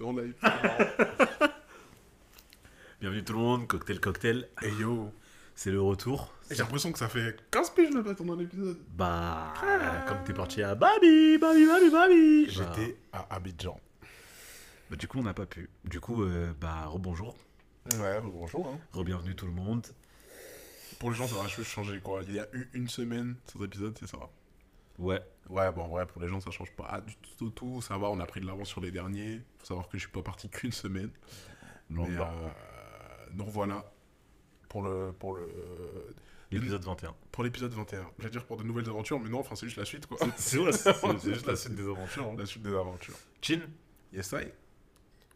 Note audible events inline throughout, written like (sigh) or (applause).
En live. (laughs) Bienvenue tout le monde, Cocktail Cocktail, hey yo. c'est le retour. Et J'ai l'impression que ça fait 15 piges là, dans l'épisode. Bah, comme t'es parti à Babi, Babi, Babi, Babi. Bah, J'étais à Abidjan. bah, du coup, on n'a pas pu. Du coup, euh, bah, rebonjour, Ouais, bonjour. Hein. re-bienvenue tout le monde. Pour les gens, ça va juste changer quoi. Il y a eu une semaine sans épisode, c'est ça. Ouais, Ouais, bon, ouais, pour les gens, ça change pas du tout, tout. Ça va, on a pris de l'avance sur les derniers. Faut savoir que je suis pas parti (laughs) qu'une semaine. Non, Mais bah. euh, nous revoilà pour le pour le l'épisode 21. pour l'épisode 21. J'allais dire pour de nouvelles aventures, mais non, enfin c'est juste la suite quoi. C'est juste la suite des aventures. hein. La suite des aventures. Chin, Yes, I.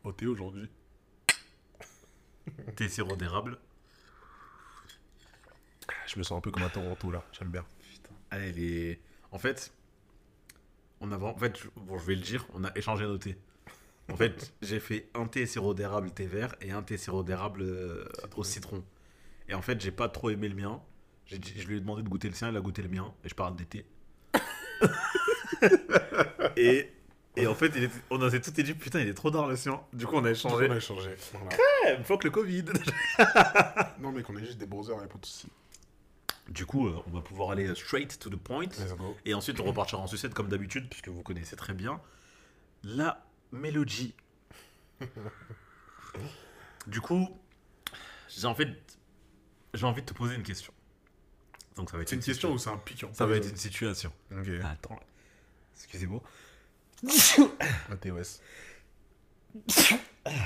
Au thé aujourd'hui. t'es sirop d'érable. Je me sens un peu comme un Toronto là. J'aime bien. Allez, les... En fait, on a... En fait, je- bon, je vais le dire, on a échangé nos thés. En fait, (laughs) j'ai fait un thé sirop d'érable thé vert et un thé sirop d'érable euh, au citron. Et en fait, j'ai pas trop aimé le mien. J'ai je lui ai demandé de goûter le sien, il a goûté le mien. Et je parle des thés. (laughs) et, et en fait, il était- on s'est tout dit, putain, il est trop dans le sien. Du coup, on a échangé. On a échangé. Voilà. Ouais, fuck le Covid. non, mais qu'on est juste des browsers, y'a pas de soucis. Du coup, euh, on va pouvoir aller straight to the point. Et ensuite, on repartira en sucette comme d'habitude, puisque vous connaissez très bien la mélodie. (laughs) du coup, j'ai en fait, j'ai envie de te poser une question. Donc ça va être C'est une question ou c'est un piquant Ça va être une situation. Ok. Attends, excusez-moi. (laughs)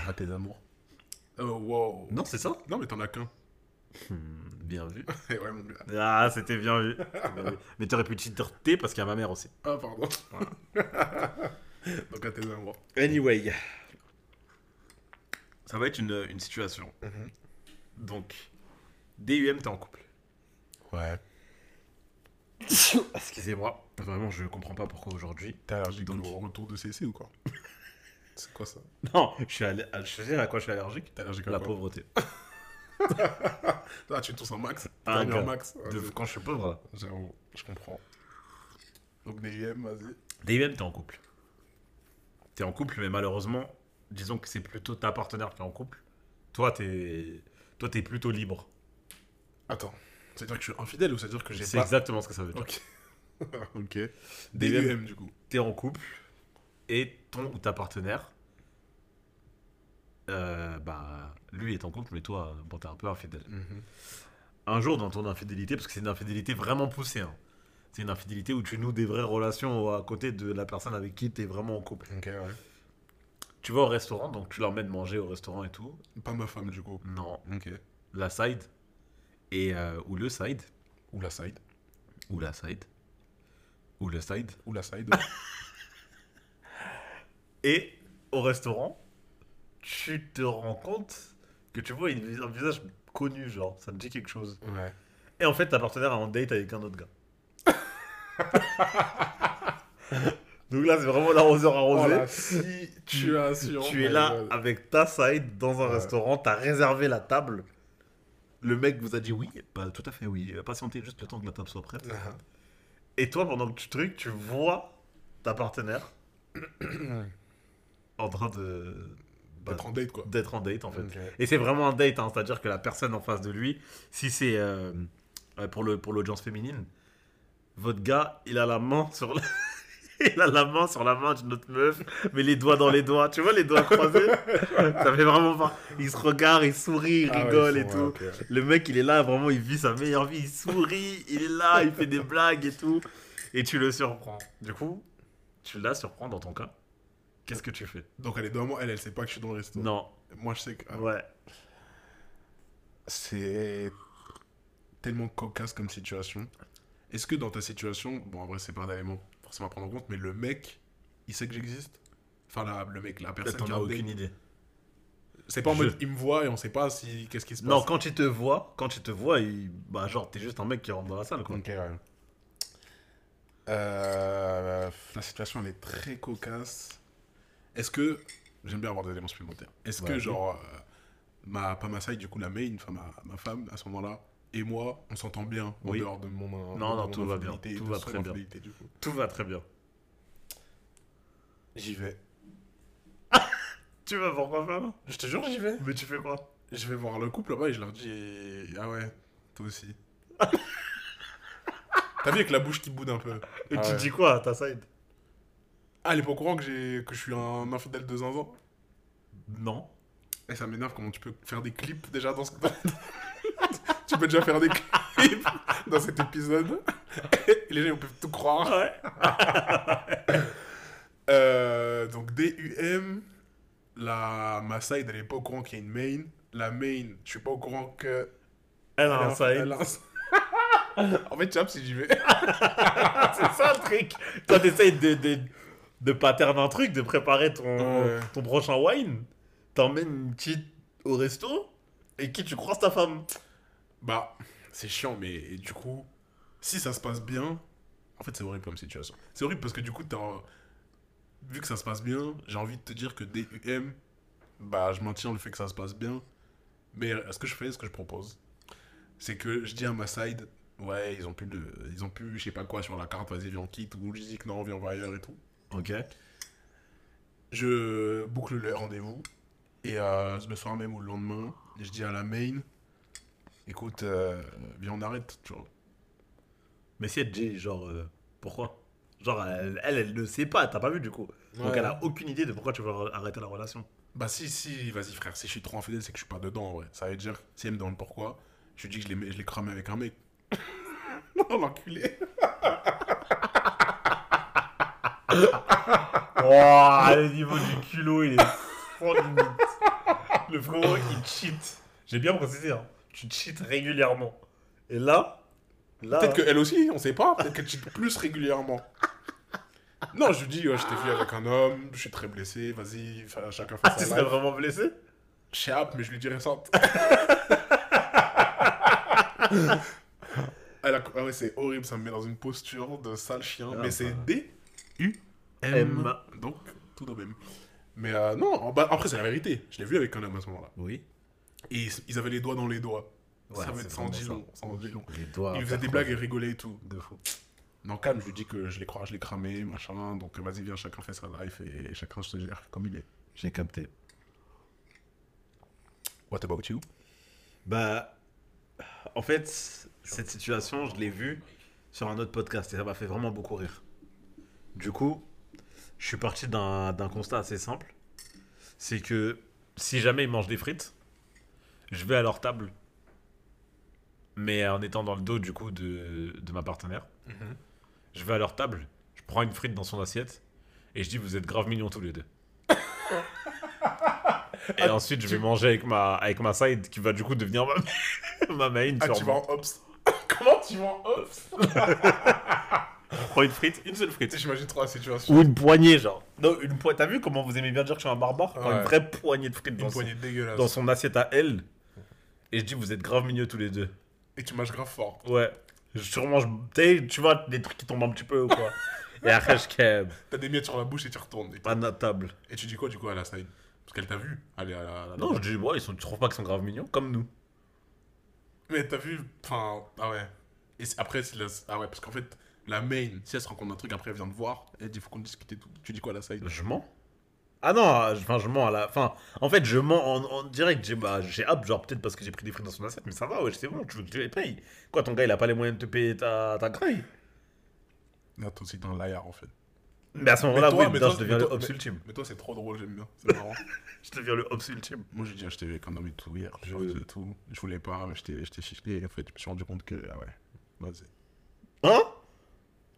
À tes amours. Oh, wow. Non, c'est ça Non, mais t'en as qu'un. Hmm, Bien vu. (laughs) Ouais, mon gars. Ah, c'était bien vu. Bien vu. Mais t'aurais pu dire T parce qu'il y a ma mère aussi. Ah, pardon. (laughs) Donc à tes amours. Anyway, ça va être une, une situation. Mhm. Donc, DUM, t'es en couple. Ouais. (coughs) Excusez-moi, vraiment, je comprends pas pourquoi aujourd'hui. T'es allergique Donc- au retour de CC ou quoi? (laughs) C'est quoi ça? Non, je suis allé- je sais à quoi je suis allergique. T'es allergique à La quoi? pauvreté. (laughs) Ah, tu max Ah, mis un gars. max Ah, De- c'est- quand je suis pauvre. là. Je comprends. Donc DJM, vas-y. DUM, t'es en couple. T'es en couple, mais malheureusement, disons que c'est plutôt ta partenaire qui est en couple. Toi, t'es toi, t'es plutôt libre. Attends, c'est-à-dire que je suis infidèle ou c'est-à-dire que j'ai C'est pas... exactement ce que ça veut dire. Ok. (laughs) ok. DUM. DUM, du coup. T'es en couple et ton ou ta partenaire, euh, bah, lui est en couple, mais toi, bon, t'es un peu infidèle. un jour dans ton infidélité, parce que c'est une infidélité vraiment poussée. hein. C'est une infidélité où tu noues des vraies relations à côté de la personne avec qui tu es vraiment en couple. Ouais. Tu vas au restaurant, donc tu l'emmènes manger au restaurant et tout. Pas ma femme, du coup. Non, Ok. la side. Et, euh, ou le side. Ou la side. Ou la side. Ou le side. Ou la side. (laughs) Et au restaurant, tu te rends compte que tu vois une- un visage connu, genre, ça me dit quelque chose. ouais. Et en fait, ta partenaire est en date avec un autre gars. (laughs) Donc là, c'est vraiment l'arroseur Oh arrosé. la situation. tu es là God. avec ta side dans un Ouais. restaurant, t'as réservé la table. Le mec vous a dit oui, bah, tout à fait oui. Patientez juste le temps que la table soit prête. Ah. Et toi, pendant que tu trucs, tu vois ta partenaire (coughs) en train de bah, D'être en date, quoi. d'être en date en fait. Et c'est vraiment un date, hein, c'est-à-dire que la personne en face de lui, si c'est euh, euh, pour le pour l'audience féminine, votre gars, il a la main sur la... (laughs) il a la main sur la main d'une autre meuf, mais les doigts dans les doigts, tu vois les doigts croisés, (laughs) ça fait vraiment pas. Il se regarde, il sourit, il Ah ouais, rigole et tout. Le mec, il est là, vraiment, il vit sa meilleure vie, il sourit, il est là, il fait des blagues et tout, et tu le surprends. Du coup, tu la surprends dans ton cas. Qu'est-ce que tu fais? Donc elle est devant moi, elle, elle sait pas que je suis dans le resto. Non, Moi, je sais que. ah, ouais. C'est tellement cocasse comme situation. Est-ce que dans ta situation, bon, en vrai, c'est pas un élément forcément à prendre en compte, mais le mec, il sait que j'existe? Enfin, la- le mec, la personne T'en qui as a aucune idée. C'est pas en Je- mode, il me voit et on sait pas si qu'est-ce qui se passe. Non, quand il te voit, quand il te voit, il... bah genre t'es juste un mec qui rentre dans la salle quoi. Ok, ouais. Euh, la situation, elle est très cocasse. Est-ce que. J'aime bien avoir des éléments supplémentaires. Est-ce que, genre, euh, ma, pas ma side, du coup, la main, enfin, ma, ma femme, à ce moment-là, et moi, on s'entend bien en Oui. dehors de mon. de non, mon tout va bien. Tout va très bien. Tout va très bien. J'y vais. (laughs) Tu vas voir quoi faire Je te jure, j'y vais. Mais tu fais quoi? Je vais voir le couple là-bas et je leur dis Ah ouais, toi aussi. (laughs) T'as vu avec la bouche qui boude un peu? Et Ah tu ouais. dis quoi à ta side? Ah, elle est pas au courant que, j'ai... que je suis un infidèle de zinzin Non. Et ça m'énerve comment tu peux faire des clips déjà dans ce. (laughs) tu peux déjà faire des clips dans cet épisode. Et les gens peuvent tout croire. Ouais. (laughs) Euh, donc DUM, la ma side elle est pas au courant qu'il y a une main. La main, je suis pas au courant que. Elle a un side. (laughs) en fait, tu vois, si j'y vais. C'est ça le truc. Toi, t'essayes de, de, de pattern un truc, de préparer ton, Ouais. ton prochain wine. T'emmènes une petite au resto et qui tu croises ta femme. Bah, c'est chiant, mais du coup, si ça se passe bien, en fait, c'est horrible comme situation. C'est horrible parce que du coup, t'as vu que ça se passe bien, j'ai envie de te dire que DUM, bah, je maintiens le fait que ça se passe bien. Mais ce que je fais, ce que je propose, c'est que je dis à ma side, ouais, ils ont plus de, ils ont plus, je sais pas quoi sur la carte, vas-y, viens, on quitte, ou je dis que non, viens, on va ailleurs et tout. Ok. Je boucle le rendez-vous. Et euh, le soir même ou le lendemain, je dis à la main, écoute, euh, viens, on arrête, tu vois. Mais si elle te dit, genre, euh, pourquoi? Genre, elle, elle, elle ne sait pas, t'as pas vu du coup. Donc Ouais. elle a aucune idée de pourquoi tu veux arrêter la relation. Bah si, si, vas-y frère, si je suis trop infidèle, c'est que je suis pas dedans en vrai. Ça veut dire, si elle me demande pourquoi, je lui dis que je l'ai cramé avec un mec. (laughs) non, l'enculé. (laughs) (laughs) Le niveau du culot, il est sans limite. Le frérot, il cheat. J'ai bien précisé, hein. Tu cheats régulièrement. Et là, là. Peut-être qu'elle aussi, on sait pas, peut-être qu'elle cheat plus régulièrement. Non, je lui dis, ouais, je t'ai vu avec un homme, je suis très blessé, vas-y, chacun fait Ah, tu sa serais life. vraiment blessé? Je sais pas, mais je lui dirai ça. (laughs) Elle a- ah ouais, c'est horrible, ça me met dans une posture de sale chien. Ah, mais c'est bah. D-U-M. M. Donc, tout de même. Mais euh, non, bas- après, c'est la vérité. Je l'ai vu avec un homme à ce moment-là. Oui. Et ils, ils avaient les doigts dans les doigts. Ouais, ça va être sans dit long. Les doigts. Il faisait des blagues et rigolait et tout. De fou. Non, calme, je lui dis que je l'ai cra- je l'ai cramé, machin. Donc, vas-y, viens, chacun fait sa life et chacun se gère comme il est. J'ai capté. What about you? Bah, en fait, cette situation, je l'ai vue sur un autre podcast et ça m'a fait vraiment beaucoup rire. Du coup, je suis parti d'un constat assez simple. C'est que si jamais ils mangent des frites, je vais à leur table. Mais en étant dans le dos du coup de, de ma partenaire. Je vais à leur table, je prends une frite dans son assiette et je dis vous êtes grave mignons tous les deux. (laughs) et ensuite je vais manger avec ma, avec ma side qui va du coup devenir ma, (laughs) ma main. Ah, tu vas en ops (laughs) Comment tu vas en prends une frite, une seule frite. J'imagine trop la situation. Ou une poignée, genre. Non, une poignée. T'as vu comment vous aimez bien dire que je suis un barbare? Quand Ouais. Une vraie poignée de frites dans, Une son, poignée dégueulasse. dans son assiette à elle. Et je dis, vous êtes grave mignons tous les deux. Et tu manges grave fort. Ouais. Je t'sais, tu vois, des trucs qui tombent un petit peu ou quoi. (laughs) et après, je keb. T'as des miettes sur la bouche et tu retournes. Et, Pas de notre table. et tu dis quoi du coup à la side Parce qu'elle t'a vu aller à la. à la- Non, je dis, ouais, ils sont, tu trouves pas qu'ils sont grave mignons Comme nous. Mais t'as vu. Enfin, ah ouais. Et après, c'est la- ah ouais, parce qu'en fait, la main, si elle se rend compte d'un truc, après elle vient te voir, elle dit faut qu'on discute et tout. Tu dis quoi à la side? Je mens. Ah non, je- enfin, je mens à la fin. En fait, je mens en, en direct. J'ai bah, hâte, genre peut-être parce que j'ai pris des frites dans son assiette, mais ça va, ouais, c'est bon, tu veux que je les paye. Quoi, ton gars, il a pas les moyens de te payer ta, ta graille toi aussi, t'es un liar en fait. Mais à ce moment-là, toi- oui, mais toi- je deviens mais le toi- ops ultime. Mais toi, c'est trop drôle, j'aime bien. C'est marrant. (laughs) Je deviens le ops ultime. Moi, j'ai dit, je t'ai homme et tout hier. Je tout. Je voulais pas, mais je t'ai. Et en fait, je me suis rendu compte que, ah ouais, vas-y. Hein?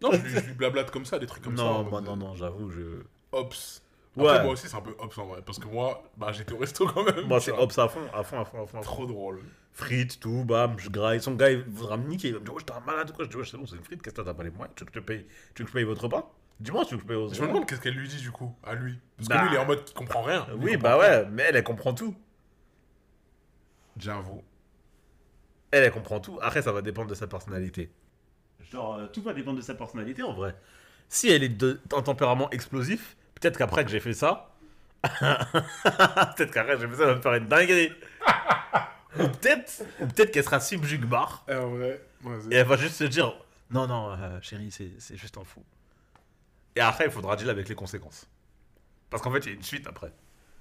Non, je lui, blablate comme ça, des trucs comme ça. en Non, moi, mode, non, non, j'avoue, je. Ops. Ouais. Moi aussi, c'est un peu ops en vrai. Parce que moi, bah, j'étais au resto quand même. Moi, c'est ops à fond, à fond, à fond, à fond. Trop drôle. Frites, tout, bam, je graille. Son gars, il voudra me niquer. Il va me dire, oh, j'étais un malade ou quoi. Je dis, ouais, c'est bon, c'est une frite, qu'est-ce que t'as pas les moyens Tu veux que je te paye, tu veux que je paye votre repas? Dis-moi, tu veux que je paye votre Je me demande qu'est-ce qu'elle lui dit du coup, à lui. Parce que Bah. lui, il est en mode qu'il comprend rien. Lui, il Oui, comprend bah rien. ouais, mais elle, elle comprend tout. J'avoue. Elle, elle comprend tout. Après, ça va dépendre de sa personnalité. Genre, euh, tout va dépendre de sa personnalité en vrai. Si elle est de- d'un tempérament explosif, peut-être qu'après que j'ai fait ça, (laughs) peut-être qu'après que j'ai fait ça, elle va me faire une dinguerie. ou peut-être, peut-être qu'elle sera subjugbar Eh, en vrai, et elle va juste se dire non, non, euh, chérie, c'est c'est juste un fou. Et après, il faudra deal avec les conséquences. Parce qu'en fait, il y a une suite après.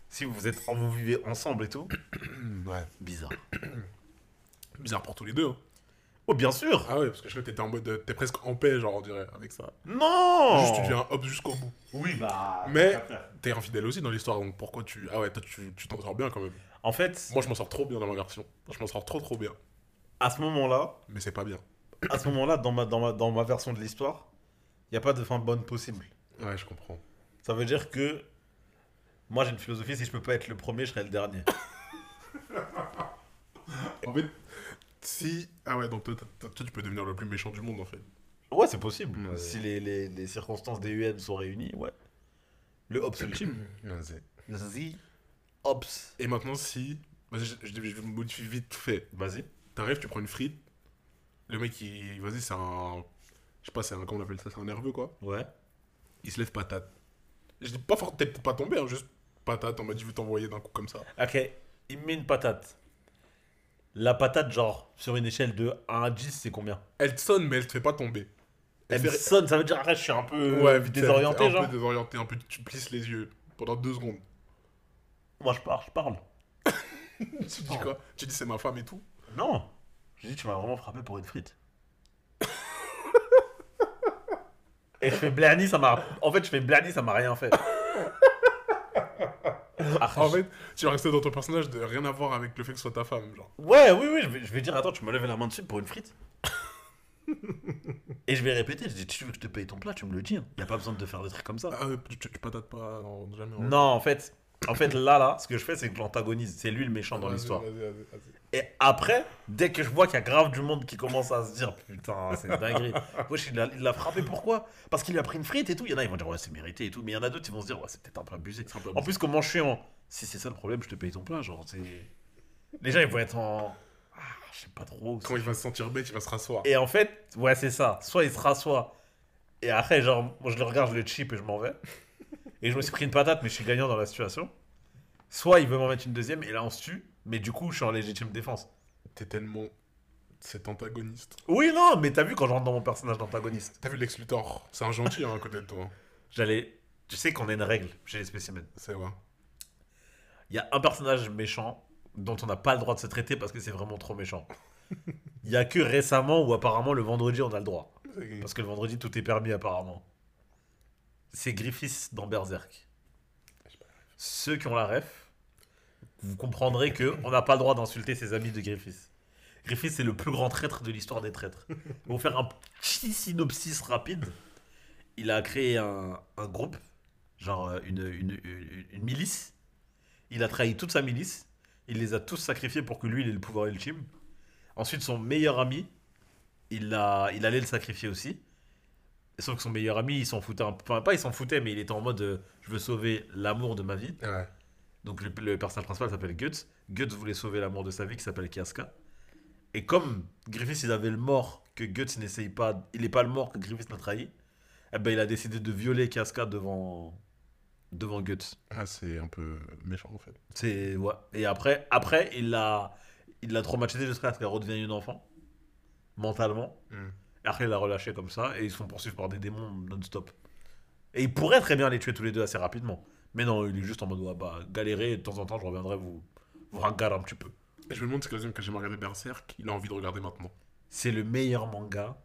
Si vous êtes, vous vivez ensemble et tout, Ouais. (coughs) bizarre. (coughs) Bizarre pour tous les deux. hein. Oh, bien sûr Ah ouais, parce que je crois que t'étais en mode. euh, T'es presque en paix, genre, on dirait, avec ça. Non Juste, tu deviens hop jusqu'au bout. Oui, bah. Mais t'es infidèle aussi dans l'histoire, donc pourquoi tu. Ah ouais, toi, tu tu t'en sors bien quand même. En fait, Moi, je m'en sors trop bien dans ma version. Je m'en sors trop, trop bien. à ce moment-là, Mais c'est pas bien. à ce moment-là, dans ma, dans, ma, dans ma version de l'histoire, il n'y a pas de fin bonne possible. Ouais, je comprends. Ça veut dire que moi j'ai une philosophie, si je peux pas être le premier, je serai le dernier. (laughs) En fait, si. Ah ouais, donc toi, toi, toi, tu peux devenir le plus méchant du monde en fait. Ouais, c'est possible. Ouais. Si les, les, les circonstances des UN sont réunies, ouais. Le Ops ultime. Vas-y. The Ops. Et maintenant, si. Vas-y, je, je, je modifie vite fait. Vas-y. T'arrives, tu prends une frite. Le mec, il. Vas-y, c'est un. Je sais pas, c'est un. Comment on appelle ça C'est un nerveux quoi. Ouais. Il se lève patate. Je dis pas fort, t'es pas tombé, hein, juste patate. On m'a dit, je vais t'envoyer d'un coup comme ça. Ok, il me met une patate. La patate, genre, sur une échelle de 1 à 10, c'est combien? Elle te sonne, mais elle te fait pas tomber. Elle me fait- sonne, ça veut dire, arrête, je suis un peu Ouais, vite désorienté, un genre. peu désorienté, un peu. Tu plisses les yeux pendant deux secondes. Moi, je parle, je parle. (laughs) Tu dis quoi? Tu dis, c'est ma femme et tout? Non. Je dis, tu m'as vraiment frappé pour une frite. (laughs) Et je fais Blani, ça m'a. En fait, je fais Blani, ça m'a rien fait. (laughs) (laughs) En fait, tu vas rester dans ton personnage de rien à voir avec le fait que ce soit ta femme, genre. Ouais, oui, oui, je vais, je vais dire, attends, tu me lèves la main dessus pour une frite (laughs) Et je vais répéter, je dis, tu veux que je te paye ton plat, tu me le dis. Il a pas besoin de faire des trucs comme ça. Ah, tu, tu, tu patates pas, non, jamais. hein. Non, en fait, en fait, là, là, ce que je fais, c'est que je l'antagonise. C'est lui le méchant dans Vas-y, l'histoire. Et après, dès que je vois qu'il y a grave du monde qui commence à se dire putain, c'est dinguerie. (laughs) Wesh, il l'a il l'a frappé pourquoi? Parce qu'il lui a pris une frite et tout. Il y en a, ils vont dire ouais, c'est mérité et tout. Mais il y en a d'autres, ils vont se dire ouais, c'est peut-être un peu abusé. Un peu En plus, comment je suis en. Si c'est ça le problème, je te paye ton plat. Genre, c'est. Les gens, ils vont être en. Ah, je sais pas trop. Quand il va se sentir bête, il va se rasseoir. Et en fait, ouais, c'est ça. Soit il se rassoit. Et après, genre, moi, je le regarde, je le chip et je m'en vais. Et je me suis pris une patate, mais je suis gagnant dans la situation. Soit il veut m'en mettre une deuxième et là, on se tue. Mais du coup, je suis en légitime défense. T'es tellement cet antagoniste. Oui, non, mais t'as vu quand je rentre dans mon personnage d'antagoniste? T'as vu Lex Luthor C'est un gentil hein, à côté de toi. J'allais. Tu sais qu'on a une règle chez les spécimens. C'est vrai. Il y a un personnage méchant dont on n'a pas le droit de se traiter parce que c'est vraiment trop méchant. (laughs) Il y a que récemment ou apparemment le vendredi on a le droit. C'est- Parce que le vendredi tout est permis apparemment. C'est Griffiths dans Berserk. Ceux qui ont la ref, vous comprendrez que on n'a pas le droit d'insulter ses amis de Griffiths. Griffiths c'est le plus grand traître de l'histoire des traîtres. Pour faire un petit synopsis rapide, il a créé un, groupe, genre euh, une- une milice. Il a trahi toute sa milice. Il les a tous sacrifiés pour que lui il ait le pouvoir ultime. Ensuite son meilleur ami, il, a, il allait le sacrifier aussi. Sauf que son meilleur ami, il s'en foutait un peu. Enfin, pas il s'en foutait, mais il était en mode euh, je veux sauver l'amour de ma vie. Ouais. Donc le, le personnage principal s'appelle Guts. Guts voulait sauver l'amour de sa vie qui s'appelle Kiaska. Et comme Griffiths il avait le mort que Guts n'essaye pas, il n'est pas le mort que Griffiths n'a trahi, eh ben il a décidé de violer Kiaska devant devant Guts. Ah, c'est un peu méchant en fait. C'est ouais. Et après après il l'a il l'a traumatisé jusqu'à ce qu'elle redevienne une enfant mentalement. Hmm. Et après il l'a relâché comme ça et ils se font poursuivre par des démons non-stop. Et il pourrait très bien les tuer tous les deux assez rapidement. Mais non, il est juste en mode ouais, bah galérer et de temps en temps je reviendrai vous vous ringarder un petit peu. Et je me demande si que quand j'ai regardé Berserk, il a envie de regarder maintenant. C'est le meilleur manga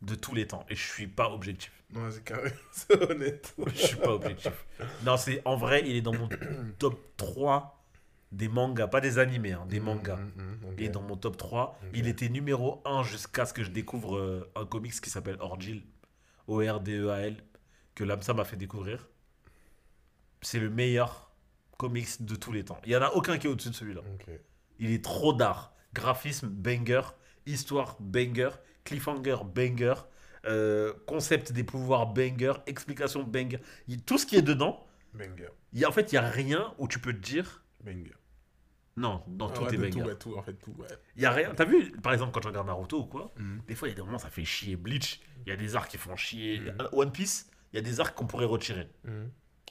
de tous les temps et je suis pas objectif. Non, c'est carré. (laughs) c'est honnête. Je suis pas objectif. Non, c'est en vrai, il est dans mon (coughs) top 3 des mangas, pas des animés, hein, des mangas. Mm, mm, mm, ok. Il est dans mon top 3. Ok. Il était numéro 1 jusqu'à ce que je découvre euh, un comics qui s'appelle Ordeal. O-R-D-E-A-L. Que Lamsa m'a fait découvrir. C'est le meilleur comics de tous les temps. Il y en a aucun qui est au-dessus de celui-là. Il est trop d'art. Graphisme, banger. Histoire, banger. Cliffhanger, banger. euh, concept des pouvoirs, banger. Explication, banger. Il- tout ce qui est dedans, Banger. il y a, en fait, il n'y a rien où tu peux te dire. Banger. Non, dans Ah tout ouais, est banger. tout, ouais, tout, en fait, tout, ouais. Il y a rien. T'as vu, par exemple, quand je regarde Naruto ou quoi, Mm. des fois, il y a des moments, ça fait chier. Bleach, il y a des arcs qui font chier. Mhm. One Piece, il y a des arcs qu'on pourrait retirer.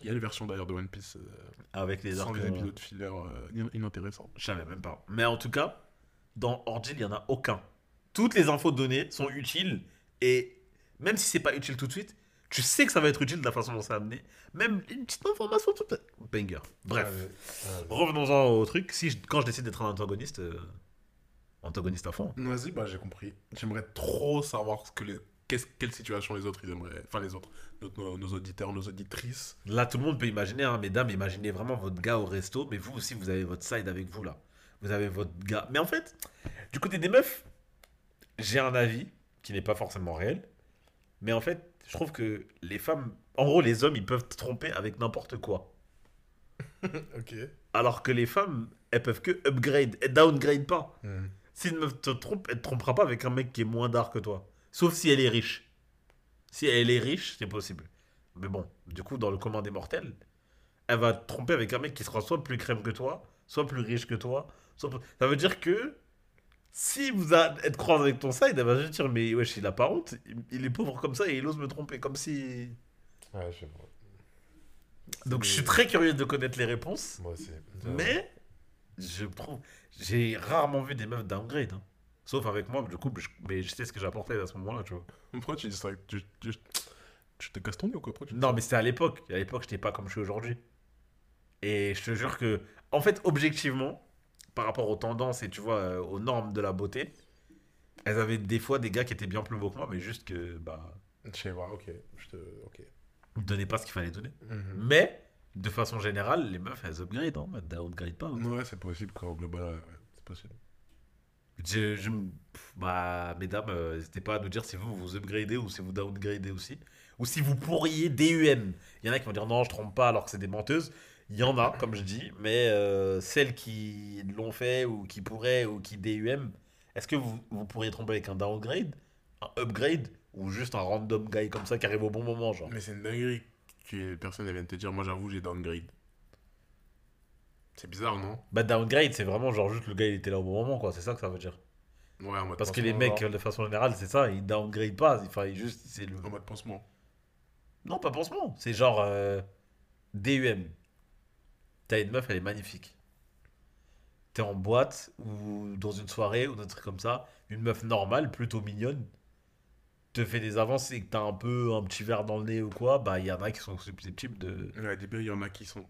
Il y a les versions d'ailleurs de One Piece euh, Avec les sans arcs. les euh, épisodes filler euh, in- inintéressants. Je savais même pas. Mais en tout cas, dans Ordeal, il n'y en a aucun. Toutes les infos données sont utiles et même si c'est pas utile tout de suite, Tu sais que ça va être utile de la façon dont c'est amené. Même une petite information, tout banger. Bref, revenons-en au truc. Si je- quand je décide d'être un antagoniste, euh, antagoniste à fond. Vas-y, bah j'ai compris. J'aimerais trop savoir ce que les... quelle situation les autres ils aimeraient. Enfin, les autres. Nos, auditeurs, nos auditrices? Là, tout le monde peut imaginer, hein, mesdames, imaginez vraiment votre gars au resto, mais vous aussi, vous avez votre side avec vous là. Vous avez votre gars. Mais en fait, du côté des meufs, j'ai un avis qui n'est pas forcément réel, mais en fait, je trouve que les femmes, en gros, les hommes, ils peuvent te tromper avec n'importe quoi. (laughs) Ok. Alors que les femmes, elles peuvent que upgrade, elles downgrade pas. Si une meuf te trompe, elle te trompera pas avec un mec qui est moins d'art que toi. Sauf si elle est riche. Si elle est riche, c'est possible. Mais bon, du coup, dans le commun des mortels, elle va te tromper avec un mec qui sera soit plus crème que toi, soit plus riche que toi. Soit... plus- Ça veut dire que si vous te croise avec ton side, elle va juste dire Mais wesh, il a pas honte, il- est pauvre comme ça et il ose me tromper. Comme si. Ouais, je sais pas. Donc je suis très curieux de connaître les réponses. Moi aussi. Mais je trouve, j'ai rarement vu des meufs downgrade. hein. Sauf avec moi, du coup, je, mais je sais ce que j'apportais à ce moment-là, tu vois. (laughs) Pourquoi tu dis ça tu, tu, tu te casses ton nez ou quoi? Pourquoi tu dis Non, ça mais c'était à l'époque. À l'époque, j'étais pas comme je suis aujourd'hui. Et je te jure que, en fait, objectivement, par rapport aux tendances et tu vois, euh, aux normes de la beauté, elles avaient des fois des gars qui étaient bien plus beaux que moi, mais juste que, bah, Je sais pas, ok. Je te... Ok. donnaient pas ce qu'il fallait donner. Mhm. Mais, de façon générale, les meufs, elles upgrade, hein, elles downgrade pas. hein. Ouais, c'est possible quoi, au global. ouais, c'est possible. Je, bah, mesdames, euh, n'hésitez pas à nous dire si vous vous upgradez ou si vous downgradez aussi. Ou si vous pourriez DUM. Il y en a qui vont dire non, je trompe pas alors que c'est des menteuses. Il y en a, comme je dis, mais euh, celles qui l'ont fait ou qui pourraient ou qui DUM, est-ce que vous, vous pourriez tromper avec un downgrade, un upgrade? Ou juste un random guy comme ça qui arrive au bon moment, genre? Mais c'est une dinguerie que personne ne vienne te dire, moi j'avoue, j'ai downgrade. C'est bizarre, non? Bah, downgrade, c'est vraiment genre juste le gars il était là au bon moment, quoi. C'est ça que ça veut dire. Ouais, en mode Parce que les mecs, genre. de façon générale, c'est ça, ils downgrade pas. Enfin, ils juste, c'est le. En mode pansement. Non, pas pansement. C'est genre euh, DUM. T'as une meuf, elle est magnifique. T'es en boîte ou dans une soirée ou un truc comme ça. Une meuf normale, plutôt mignonne, te fait des avances et que t'as un peu un petit verre dans le nez ou quoi. Bah, il y en a qui sont susceptibles de. Ouais, des il y en a qui sont.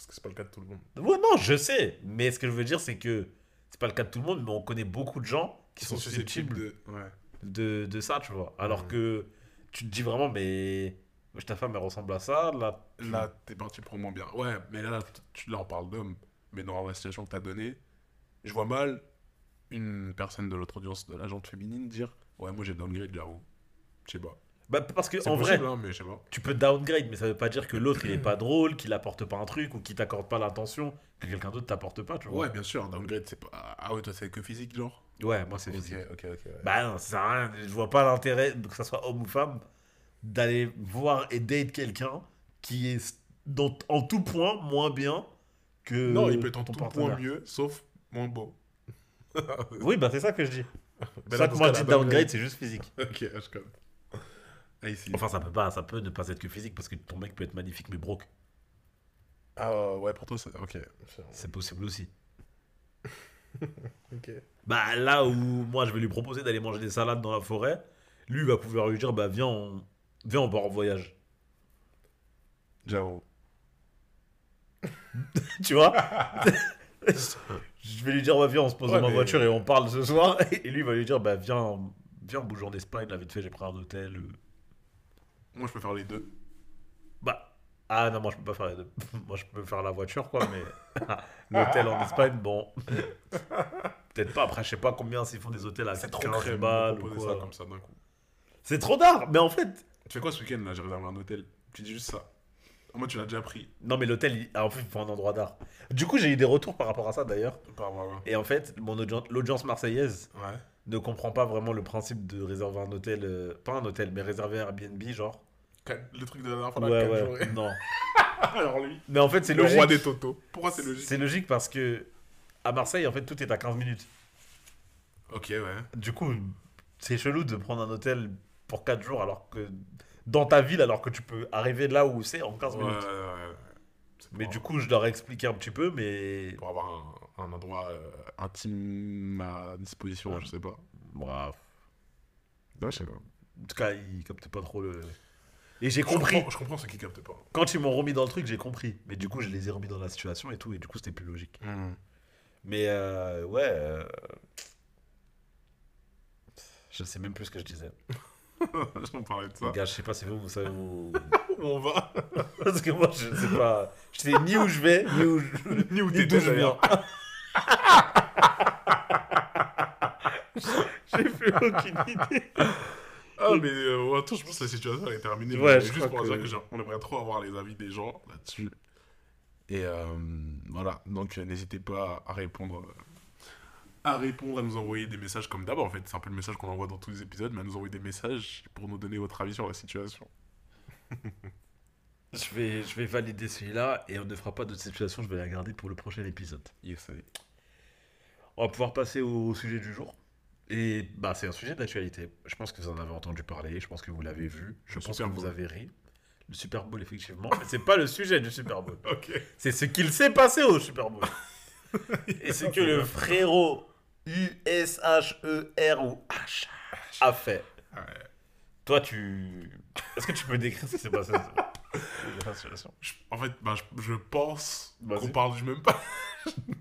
Parce que c'est pas le cas de tout le monde. Ouais, non, je sais. Mais ce que je veux dire, c'est que c'est pas le cas de tout le monde, mais on connaît beaucoup de gens qui sont susceptibles de. Ouais. de, de ça, tu vois. Alors que tu te dis vraiment, mais. Ta femme, elle ressemble à ça. Là, tu- Là, t'es parti pour moins bien. Ouais, mais là, tu, là on parle d'homme. Mais dans la situation que t'as donnée, je vois mal une personne de l'autre audience de l'agente féminine dire Ouais, moi j'ai downgrade, j'avoue. Je sais pas. Bah, parce que en vrai, hein, mais je sais pas. tu peux downgrade, mais ça veut pas dire que l'autre il est pas drôle, qu'il apporte pas un truc ou qu'il t'accorde pas l'attention que quelqu'un d'autre t'apporte pas, tu vois. Ouais, bien sûr, downgrade, c'est pas. Ah ouais, toi, c'est que physique, genre? Ouais, moi c'est physique. ok, ok. ouais. Bah non, ça sert à rien. Je vois pas l'intérêt, que ça soit homme ou femme, d'aller voir et date quelqu'un qui est dans- en tout point moins bien que. non, il peut être en ton tout point partenaire. mieux, sauf moins beau. Oui, bah c'est ça que je dis. Mais (laughs) C'est ça que moi je dis downgrade, c'est juste physique. (laughs) Ok, je connais. Ah. Enfin, ça peut pas, ça peut ne pas être que physique parce que ton mec peut être magnifique mais broke. Ah euh, ouais, pour toi, c'est. Ok. C'est possible aussi. (laughs) Ok. Bah là où moi je vais lui proposer d'aller manger des salades dans la forêt, lui va pouvoir lui dire bah viens on, viens on part en voyage. J'avoue. (laughs) tu vois? (laughs) Je vais lui dire bah viens on se pose Ouais, dans ma mais- voiture et on parle ce soir et lui va lui dire bah viens viens bougeons en Espagne là vite fait j'ai pris un hôtel. Moi, je peux faire les deux. Bah ah non moi je peux pas faire les deux. (laughs) moi je peux faire la voiture quoi mais (laughs) (laughs) l'hôtel en Espagne bon peut-être pas après je sais pas combien s'ils font des hôtels à C'est 15 trop crème de balles ou quoi. ça comme ça d'un coup. C'est trop d'art mais en fait Tu fais quoi ce week-end là J'ai réservé un hôtel? Tu dis juste ça. Moi, tu l'as déjà pris. Non, mais l'hôtel, il- ah, en fait, il faut un endroit d'art. Du coup, j'ai eu des retours par rapport à ça d'ailleurs. Par rapport à- Et en fait, mon l'audience marseillaise Ouais. Ne comprend pas vraiment le principe de réserver un hôtel, euh, pas un hôtel, mais réserver Airbnb, genre. Le truc de la dernière fois, Ouais, ouais, jours. non. (laughs) Alors lui, Mais en fait, c'est le logique. roi des totos. Pourquoi c'est logique? C'est logique parce que à Marseille, en fait, tout est à 15 minutes. Ok, ouais. Du coup, c'est chelou de prendre un hôtel pour 4 jours alors que dans ta ville, alors que tu peux arriver là où c'est en 15 Ouais, ouais, minutes. ouais. C'est Mais du coup, je leur ai expliqué un petit peu, mais. Pour avoir un, un endroit euh, intime à disposition, je sais pas. Bref. Ouais, je sais pas. En tout cas, ils captent pas trop le. Et j'ai Je compris. comprends, je comprends ceux qui captent pas. Quand ils m'ont remis dans le truc, j'ai compris. Mais du coup, je les ai remis dans la situation et tout. Et du coup, c'était plus logique. Mais euh, ouais. euh, Je sais même plus ce que je disais. (laughs) On parlait de ça. Les gars, je sais pas si vous, vous savez où. (laughs) Où on va (laughs) Parce que moi, je sais pas. Je sais ni où je vais, ni où je. Ni où ni d'où je viens. J'ai plus (laughs) aucune idée. Ah, mais euh, attends, je pense que la situation elle est terminée. Ouais, mais je juste pour que- dire que genre, on aimerait trop avoir les avis des gens là-dessus. Et euh, voilà, donc euh, n'hésitez pas à répondre. euh, à répondre, à nous envoyer des messages comme d'hab. En fait, c'est un peu le message qu'on envoie dans tous les épisodes, mais à nous envoyer des messages pour nous donner votre avis sur la situation. (laughs) Je vais, je vais valider celui-là et on ne fera pas de situation. Je vais la garder pour le prochain épisode. Yes. On va pouvoir passer au sujet du jour. Et bah, c'est un sujet d'actualité. Je pense que vous en avez entendu parler. Je pense que vous l'avez vu. Je Le pense Super que vous avez ri. Le Super Bowl, effectivement. Mais c'est pas le sujet du Super Bowl. (laughs) Ok. C'est ce qu'il s'est passé au Super Bowl. (laughs) Et ce que le frérot U-S-H-E-R ou H a fait. Ouais. Toi, tu. Est-ce que tu peux décrire ce qui s'est passé? (laughs) Je- en fait, bah, je, je pense qu'on parle du même pas.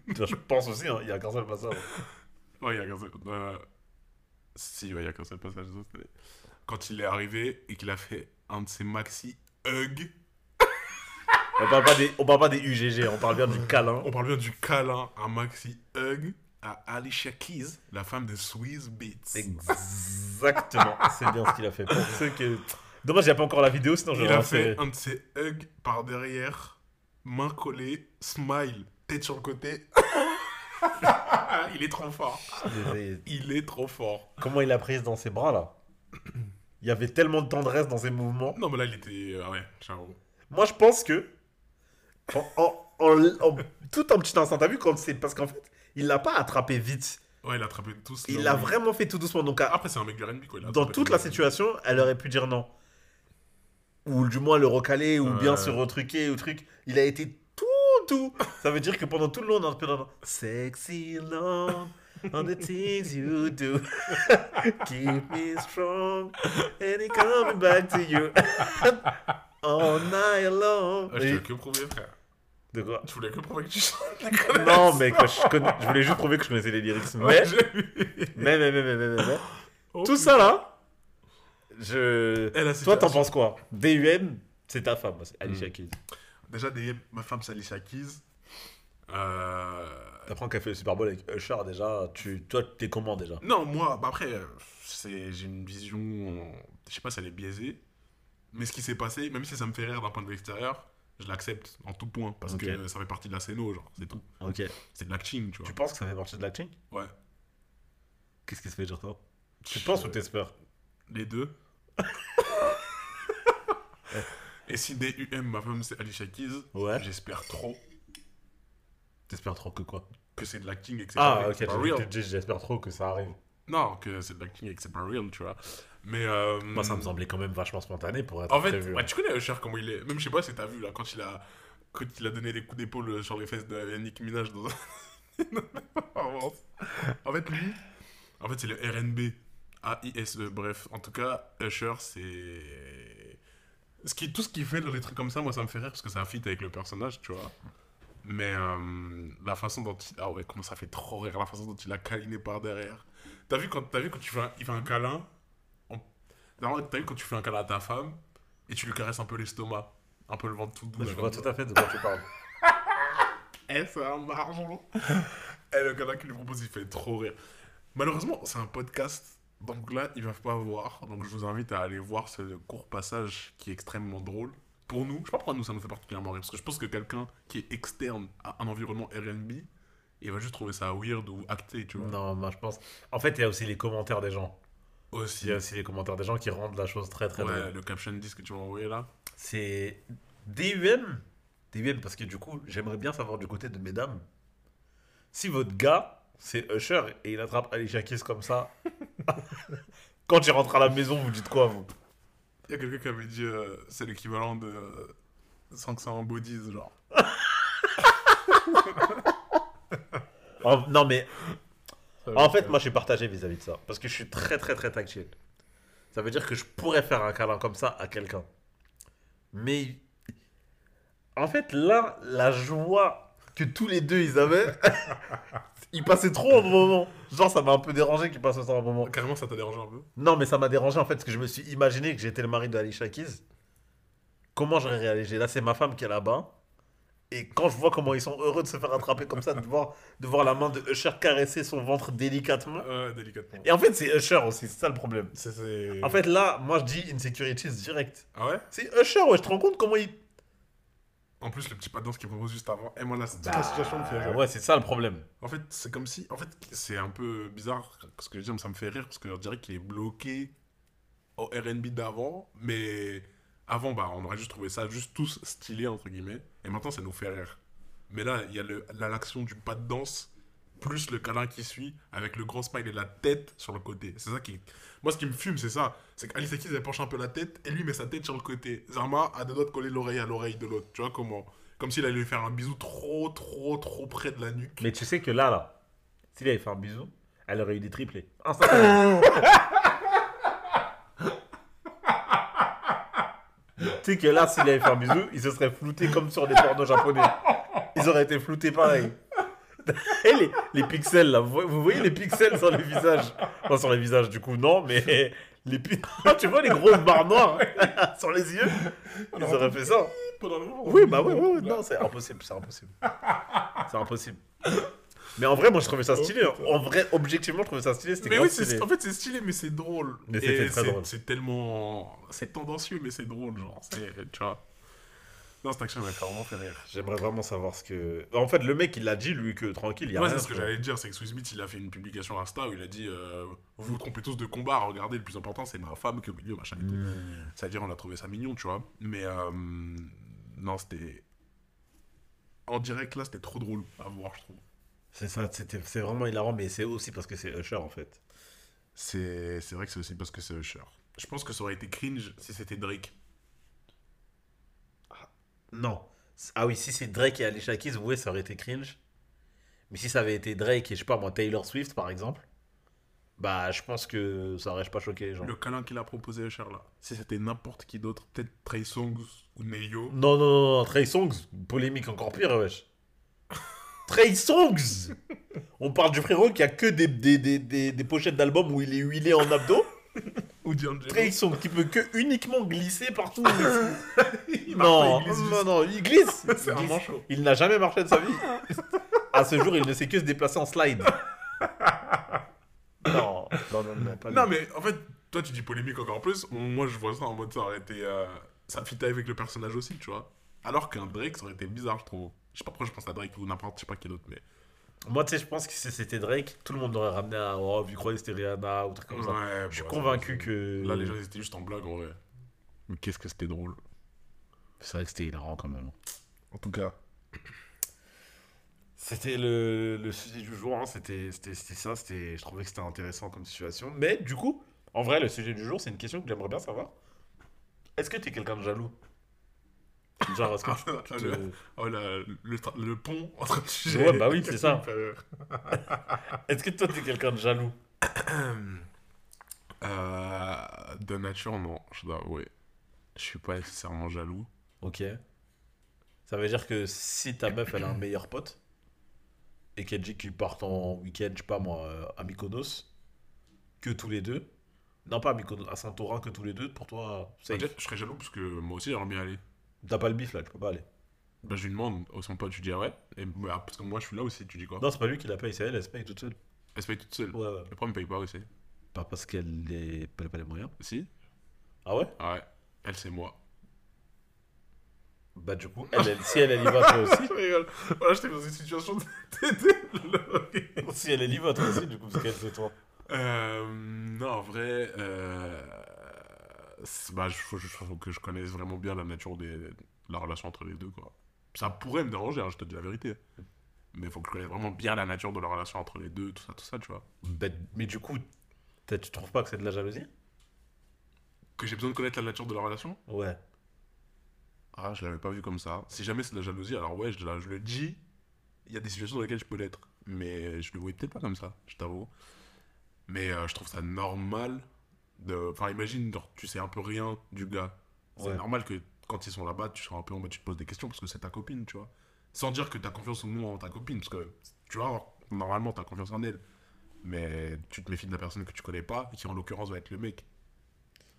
Je pense aussi, hein, il y a qu'un seul passage. Ouais, il y a qu'un seul. euh, Si, ouais, il y a qu'un seul passage. Quand il est arrivé et qu'il a fait un de ses maxi hug. On parle pas des, on parle pas des UGG, on parle bien du câlin. On parle bien du câlin, un maxi hug à Alicia Keys, la femme de Swiss Beats. Exactement, c'est bien ce qu'il a fait. Pour ceux que... Dommage, il n'y a pas encore la vidéo, sinon je Il a fait un de ses hugs par derrière, main collée, smile, tête sur le côté. (laughs) il est trop fort. Il est trop fort. Comment il a prise dans ses bras là? Il y avait tellement de tendresse dans ses mouvements. Non, mais là, il était. ah ouais, ciao. Moi, je pense que. En, en- tout un petit instant, t'as vu quand c'est. Parce qu'en fait, il l'a pas attrapé vite. Ouais, il a attrapé tous. Il l'a vraiment fait tout doucement. Donc, à- Après, c'est un mec du RB, quoi. il a dans toute tout la situation, elle aurait pu dire non. Ou du moins le recaler, ou bien Ouais. se retruquer, ou truc. Il a été tout. Ça veut dire que pendant tout le long, on peu dans Sexy long on the things you do. (laughs) Keep me strong, and it coming back to you. (laughs) All night long. Ah, je voulais que prouver, frère. De quoi? Je voulais que prouver que tu chantes. Non, mais je, connais- je voulais juste prouver que je connaissais les lyrics. Mais, Ouais, mais, mais, mais, mais, mais, mais, mais. Oh, Tout ça là, je. A Toi, t'en penses quoi? DUM, c'est ta femme, c'est Alicia Hmm. Keys. Déjà, des... ma femme, c'est Alicia Keys. Euh... T'apprends qu'elle fait le Super Bowl avec Usher déjà. Tu, toi, t'es comment déjà? Non, moi, bah après, euh, j'ai une vision. Je sais pas si elle est biaisée. Mais ce qui s'est passé, même si ça me fait rire d'un point de vue extérieur, je l'accepte en tout point. Parce que ça fait partie de la scéno, genre, c'est tout. Ok. C'est de l'acting, tu vois. Tu penses que ça fait partie de l'acting? Ouais. Qu'est-ce qui se fait dire toi? Tu penses ou t'espères? Les deux. (laughs) Et si DUM, ma femme, c'est Alicia Keys, Ouais. j'espère trop T'espères trop que quoi? que c'est de l'acting et que c'est Ah, pas, ok, c'est pas real. j'espère trop que ça arrive. Non, que c'est de l'acting et que c'est pas real, tu vois. Mais. euh, Moi, ça me semblait quand même vachement spontané pour être En fait, prévu. ouais, tu connais Usher, comment il est? Même je sais pas si t'as vu là, quand il a. Quand il a donné des coups d'épaule sur les fesses de Yannick Minaj dans (laughs) en fait, lui. En fait, c'est le RNB. A-I-S-E. Bref, en tout cas, Usher, c'est. Ce qui, tout ce qu'il fait dans les trucs comme ça, moi, ça me fait rire parce que ça fit avec le personnage, tu vois. Mais euh, la façon dont il. Ah ouais, comment ça fait trop rire, la façon dont il a câliné par derrière. T'as vu quand, t'as vu quand tu fais un, il fait un câlin T'as vu quand tu fais un câlin à ta femme et tu lui caresses un peu l'estomac, un peu le ventre tout doux. Je vois tout à fait de quoi tu parles. (laughs) eh, c'est un margeon. (laughs) Et le gars qui lui propose, il fait trop rire. Malheureusement, c'est un podcast, donc là, ils ne peuvent pas voir. Donc je vous invite à aller voir ce court passage qui est extrêmement drôle. Pour nous, je sais pas pourquoi nous, ça nous fait particulièrement rire, parce que je pense que quelqu'un qui est externe à un environnement RB, il va juste trouver ça weird ou acté, tu vois. Non, moi je pense. En fait, il y a aussi les commentaires des gens. Aussi. Il y a aussi les commentaires des gens qui rendent la chose très très Ouais, drôle. le caption disque que tu m'as envoyé là. C'est DUM. DUM parce que du coup, j'aimerais bien savoir du côté de mesdames. Si votre gars, c'est Usher et il attrape Alicia Keys comme ça, (laughs) (laughs) quand il rentre à la maison, vous dites quoi vous? Il y a quelqu'un qui avait dit euh, c'est l'équivalent de euh, 500 bodies, genre. (laughs) Oh, Non mais en fait, moi je suis partagé vis-à-vis de ça parce que je suis très très très tactile. Ça veut dire que je pourrais faire un câlin comme ça à quelqu'un. Mais en fait, là, la joie que tous les deux ils avaient, (laughs) ils passaient trop un bon moment. Genre, ça m'a un peu dérangé qu'ils passent ça un bon moment. Carrément, ça t'a dérangé un peu Non, mais ça m'a dérangé en fait, parce que je me suis imaginé que j'étais le mari de Alicia Keys. Comment j'aurais réagi? Là, c'est ma femme qui est là-bas. Et quand je vois comment ils sont heureux de se faire attraper comme ça, de voir, de voir la main de Usher caresser son ventre délicatement. Ouais, délicatement. Et en fait, c'est Usher aussi, c'est ça le problème. C'est- c'est- En fait, là, moi je dis insecurities direct. Ah ouais? C'est Usher, ouais, je te rends compte comment il. En plus, le petit pas de danse qu'il propose juste avant. Et moi, là, toute la situation me fait rire. Ouais, c'est ça le problème. En fait, c'est comme si. En fait, c'est un peu bizarre ce que je dis, mais ça me fait rire parce que je dirais qu'il est bloqué au RB d'avant. Mais avant, bah, on aurait juste trouvé ça juste tous stylé, entre guillemets. Et maintenant, ça nous fait rire. Mais là, il y a l'action du pas de danse, plus le câlin qui suit, avec le grand smile et la tête sur le côté. C'est ça qui. Moi, ce qui me fume, c'est ça. C'est qu'Alice Keys, elle penche un peu la tête, et lui met sa tête sur le côté. Zarma a deux doigts de coller l'oreille à l'oreille de l'autre. Tu vois comment? Comme s'il allait lui faire un bisou trop, trop, trop près de la nuque. Mais tu sais que là, là, s'il avait fait un bisou, elle aurait eu des triplés. Instantanément. (laughs) tu sais que là, s'il avait fait un bisou, il se serait flouté comme sur des pornos japonais. Ils auraient été floutés pareil. (laughs) Et les, les pixels là, vous voyez- vous voyez les pixels sur les visages? Pas sur les visages du coup, non, mais les (laughs) tu vois les grosses barres noires sur les yeux? Ils auraient fait ça. Oui, bah oui, non, c'est impossible, c'est impossible. C'est impossible. Mais en vrai, moi, je trouvais ça stylé. hein. En vrai, objectivement, je trouvais ça stylé. Mais oui, stylé. en fait, c'est stylé, mais c'est drôle. Mais c'était Et très c'est- drôle. C'est tellement. C'est tendancieux, mais c'est drôle, genre. Tu vois. Non, cette action m'a vraiment fait rire. J'aimerais vraiment savoir ce que. En fait, le mec, il a dit, lui, que tranquille, il y a Ouais, rien. c'est ce que j'allais dire, c'est que Swissmith, il a fait une publication Insta où il a dit euh, Vous vous trompez tous de combat, regardez, le plus important, c'est ma femme qui est au milieu, machin et tout. Mmh. C'est-à-dire, on a trouvé ça mignon, tu vois. Mais euh, non, c'était. En direct, là, c'était trop drôle à voir, je trouve. C'est ça, c'était- c'est vraiment hilarant, mais c'est aussi parce que c'est Usher, en fait. C'est c'est vrai que c'est aussi parce que c'est Usher. Je pense que ça aurait été cringe si c'était Drake. Non. Ah oui, si c'est Drake et Alicia Keys, ouais, ça aurait été cringe. Mais si ça avait été Drake et, je sais pas, moi, Taylor Swift, par exemple, bah, je pense que ça aurait pas choqué les gens. Le câlin qu'il a proposé Usher là. Si c'était n'importe qui d'autre, peut-être Trey Songs ou Neyo. Non, non, non, non, Trey Songs, polémique encore pire, wesh. Trey Songs On parle du frérot qui a que des, des, des, des, des pochettes d'albums où il est huilé en abdos. Ou D'Angelo. Qui peut que uniquement glisser partout. (laughs) Il non, pas, il glisse non, non, il glisse. (laughs) C'est glisse. manchot. Il n'a jamais marché de sa vie. À ce jour, il ne sait que se déplacer en slide. (laughs) Non, non, non, non, pas lui. Non, mais en fait, toi tu dis polémique encore plus. Moi je vois ça en mode ça aurait été. euh, ça fitait avec le personnage aussi, tu vois. Alors qu'un Drake, ça aurait été bizarre, je trouve. Je sais pas pourquoi je pense à Drake ou n'importe, je sais pas qui d'autre, mais. Moi, tu sais, je pense que si c'était Drake, tout le monde aurait ramené à Oh, vu que c'était Rihanna ou truc comme ça. Ouais, Je suis bon, convaincu que. Là, les gens ils étaient juste en blague en vrai. Mais qu'est-ce que c'était drôle. C'est vrai que c'était hilarant quand même. En tout cas. C'était le, le sujet du jour, hein, c'était c'était- c'était ça, c'était- je trouvais que c'était intéressant comme situation. Mais du coup, en vrai, le sujet du jour, c'est une question que j'aimerais bien savoir. Est-ce que tu es quelqu'un de jaloux? Genre, est-ce que tu te- le, oh, la- le, le pont entre le. Ouais, bah oui, c'est ça. (laughs) Est-ce que toi, tu es quelqu'un de jaloux? (coughs) Euh, de nature, non, je dois avouer. Je suis pas nécessairement jaloux. Ok. Ça veut dire que si ta meuf, elle a un meilleur pote, et qu'elle dit qu'ils partent en week-end, je sais pas moi, euh, à Mykonos, que tous les deux, non pas à Mykonos, à Santorin, que tous les deux, pour toi. Peut-être, je serais jaloux parce que moi aussi j'aimerais bien aller. T'as pas le bif là, tu peux pas aller. Bah, je lui demande au son pote, tu dis ah ouais? Et, bah, Parce que moi je suis là aussi, tu dis quoi? Non, c'est pas lui qui la paye, c'est elle, elle se paye toute seule. Elle se paye toute seule? Ouais, ouais. Le problème, me paye pas aussi. Pas parce qu'elle est... elle a pas les moyens. Si Ah ouais? Ah ouais. Elle, c'est moi. Bah du coup, elle, elle- si elle, elle y va, toi aussi. (laughs) Je rigole. Voilà, j'étais dans une situation de (laughs) t'aider. si elle, elle y va, toi aussi, du coup, parce qu'elle c'est toi. Euh, non, en vrai, euh, bah, faut, faut que je connaisse vraiment bien la nature de la relation entre les deux, quoi. Ça pourrait me déranger, hein, je te dis la vérité. Mais il faut que je connaisse vraiment bien la nature de la relation entre les deux, tout ça, tout ça, tu vois. Bah, mais du coup, tu trouves pas que c'est de la jalousie? Que j'ai besoin de connaître la nature de la relation? Ouais. Ah, je l'avais pas vu comme ça. Si jamais c'est de la jalousie, alors ouais, je, je le dis. Il y a des situations dans lesquelles je peux l'être. Mais je le voyais peut-être pas comme ça, je t'avoue. Mais euh, je trouve ça normal. Enfin, imagine, genre, tu sais un peu rien du gars. C'est Ouais. normal que quand ils sont là-bas, tu seras un peu en mode, tu te poses des questions parce que c'est ta copine, tu vois. Sans dire que tu as confiance ou non en ta copine, parce que tu vois, normalement, tu as confiance en elle. Mais tu te méfies de la personne que tu connais pas, qui en l'occurrence va être le mec.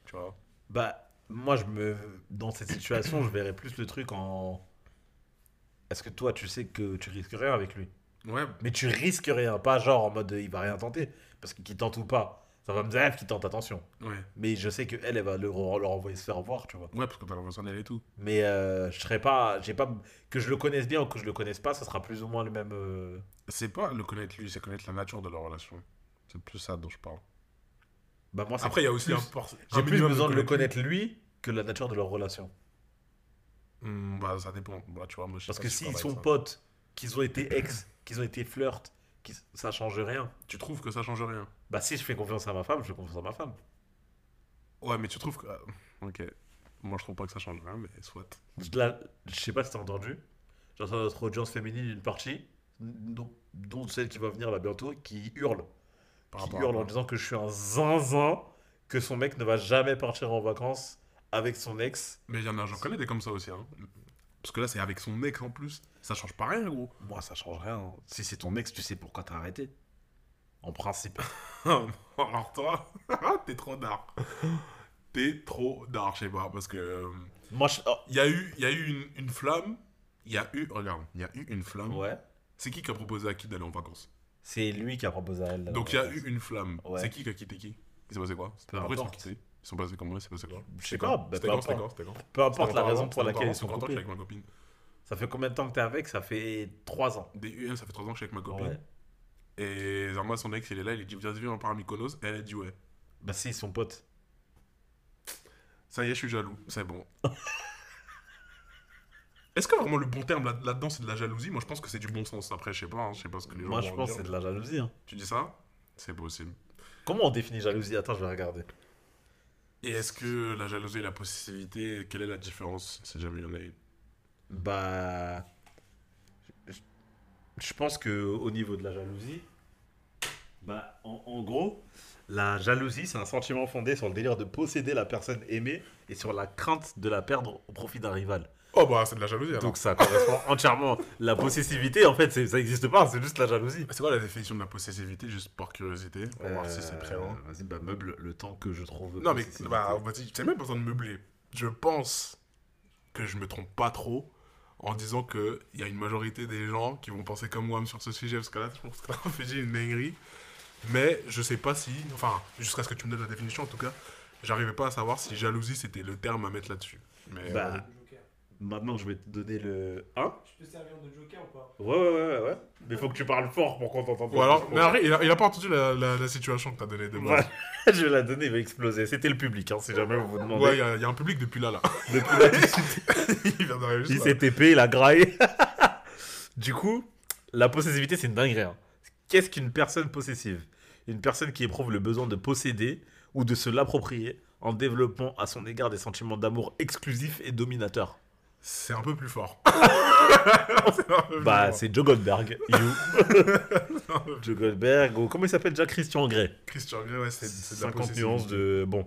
Tu vois. Bah, moi, je me. Dans cette situation, je verrais plus le truc en. Est-ce que toi, tu sais que tu risques rien avec lui? Ouais, Mais tu risques rien, pas genre en mode il va rien tenter. Parce qu'il tente ou pas. Ça va me dire qu'il tente, attention. ouais. Mais je sais qu'elle, elle va le, leur envoyer se faire voir, tu vois. Ouais, parce que t'as en elle et tout. Mais euh, je serais pas. J'ai pas. Que je le connaisse bien ou que je le connaisse pas, ça sera plus ou moins le même. euh, C'est pas le connaître lui, c'est connaître la nature de leur relation. C'est plus ça dont je parle. Bah, moi, c'est Après, il y a aussi plus- un por- J'ai un plus minimum besoin de le connaître lui que la nature de leur relation. Hmm, bah, ça dépend. Bah, tu vois, moi, je sais Parce pas que s'ils sont ça. potes, qu'ils ont été ex, qu'ils ont été flirt, ça change rien. Tu trouves que ça change rien? Bah si je fais confiance à ma femme, je fais confiance à ma femme. Ouais, mais tu trouves que. ah, Ok. Moi, je trouve pas que ça change rien, mais soit. Là, je sais pas si t'as entendu. J'entends notre audience féminine une partie, dont, dont celle qui va venir là bientôt, qui hurle. Par qui hurle en disant que je suis un zinzin, que son mec ne va jamais partir en vacances avec son ex. Mais il y en a, j'en connais des comme ça aussi. Hein. Parce que là, c'est avec son ex en plus. Ça change pas rien, gros. Moi, ça change rien. Si c'est ton ex, tu sais pourquoi t'as arrêté. En principe. (laughs) Alors, toi, (laughs) t'es trop d'art. T'es trop d'art, je sais pas. Parce que. euh, Moi, je... oh, Il y a eu, il y a eu une, une flamme. Il y a eu. Regarde, il y a eu une flamme. ouais. C'est qui qui a proposé à qui d'aller en vacances? C'est lui qui a proposé à elle. d'aller Donc il y a eu une flamme. Ouais. C'est qui qui a quitté qui? Il s'est passé quoi? Peu Après, ils sont importe. quittés. Ils sont passés comment Il s'est passé quoi Je sais pas, bah, C'était peu quand C'était importe. quand? Peu importe la raison pour laquelle ils sont coupés. avec ma copine. Ça fait combien de temps que t'es avec? Ça fait 3 ans. Des UN, ça fait 3 ans que je suis avec ma copine. Ouais. Et Zarma, son ex, il est là, il dit Viens, viens, on part à Mykonos. Et elle a dit Ouais. Bah si, ils sont potes. Ça y est, je suis jaloux. C'est bon. (laughs) Est-ce que vraiment le bon terme là- là-dedans, c'est de la jalousie? Moi, je pense que c'est du bon sens. Après, je sais pas. hein, je sais pas ce que les gens Moi, je en pense que c'est de la jalousie. hein. Tu dis ça? C'est possible. Comment on définit jalousie? Attends, je vais regarder. Et est-ce que la jalousie et la possessivité, quelle est la différence Si jamais il y en a une? Bah. Je, pense que au niveau de la jalousie, bah, en gros, la jalousie, c'est un sentiment fondé sur le délire de posséder la personne aimée et sur la crainte de la perdre au profit d'un rival. Oh, bah, c'est de la jalousie alors. Donc ça correspond (laughs) entièrement. La possessivité, en fait, ça n'existe pas, c'est juste la jalousie. C'est quoi la définition de la possessivité, juste par curiosité? Pour voir si c'est très loin. Euh, Vas-y, bah meuble le temps que je trouve. Non, mais bah, vas-y, c'est même pas besoin de meubler. Je pense que je me trompe pas trop en disant qu'il y a une majorité des gens qui vont penser comme moi sur ce sujet, parce que là, je pense qu'on a fait une dinguerie. Mais je sais pas si, enfin, jusqu'à ce que tu me donnes la définition en tout cas, j'arrivais pas à savoir si jalousie c'était le terme à mettre là-dessus. Mais Bah, euh. Maintenant, je vais te donner le 1. Je peux servir de Joker ou pas Ouais, ouais, ouais, ouais. Mais faut que tu parles fort pour qu'on t'entende. ou alors, mais il a, il a pas entendu la, la- la situation que t'as donnée de base. Ouais, (laughs) je vais la donner, il va exploser. C'était le public, hein, si jamais vous vous demandez. Ouais, il y, a- il y a un public depuis là, là. (laughs) Depuis là, tout de suite, (laughs) il vient d'arriver il juste s'est. TP, il a graillé. du coup, la possessivité, c'est une dinguerie. hein. Qu'est-ce qu'une personne possessive? Une personne qui éprouve le besoin de posséder ou de se l'approprier en développant à son égard des sentiments d'amour exclusifs et dominateurs. C'est un peu plus fort. (laughs) Peu Bah, c'est Joe Goldberg. (laughs) You. Joe Goldberg, ou comment il s'appelle déjà? Christian Grey. Christian Grey, ouais, c'est c'est de la 50 nuances de. Bon.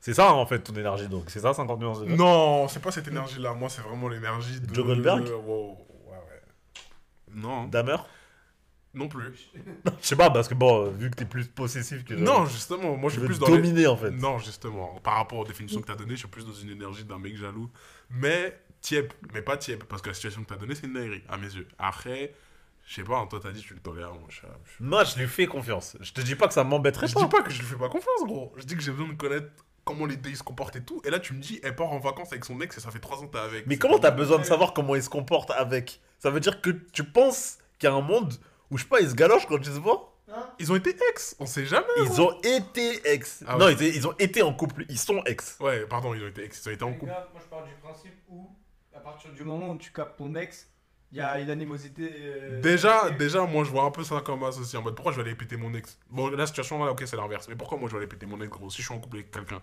C'est ça, en fait, ton énergie, donc. C'est ça, 50 nuances de. Non, c'est pas cette (laughs) énergie-là. Moi, c'est vraiment l'énergie de. Joe Goldberg? Wow. Ouais, ouais. Non, Damer non plus. Je sais pas, parce que bon, vu que t'es plus possessif que. Non, justement, moi, je suis plus dans les... dominer, en fait. Non, justement, par rapport aux définitions que t'as données, je suis plus dans une énergie d'un mec jaloux. Mais tiep, mais pas tiep, parce que la situation que t'as donnée, c'est une dinguerie, à mes yeux. Après, je sais pas, hein, toi, t'as dit tu le tolères, moi, je... je- Moi, je lui fais confiance. Je te dis pas que ça m'embêterait Je pas. dis pas que je lui fais pas confiance, gros. Je dis que j'ai besoin de connaître comment les deux ils se comportent et tout. Et là, tu me dis, elle part en vacances avec son ex et ça fait 3 ans que t'es avec. Mais comment t'as besoin de savoir comment il se comporte avec? Ça veut dire que tu penses qu'il y a un monde où, je sais pas, ils se galochent quand ils se voient Hein Ils ont été ex, on sait jamais. Ils ont été ex. Ah non, ouais. ils, ils ont été en couple. Ils sont ex. Ouais, pardon, ils ont été ex, ils ont été en couple. gars, moi je pars du principe où, à partir du moment où tu captes ton ex, il y a une animosité. euh, Déjà, et- déjà, moi je vois un peu ça comme associé en mode pourquoi je vais aller péter mon ex? Bon, la situation là, ok, c'est l'inverse, mais pourquoi moi je vais aller péter mon ex, gros, si je suis en couple avec quelqu'un?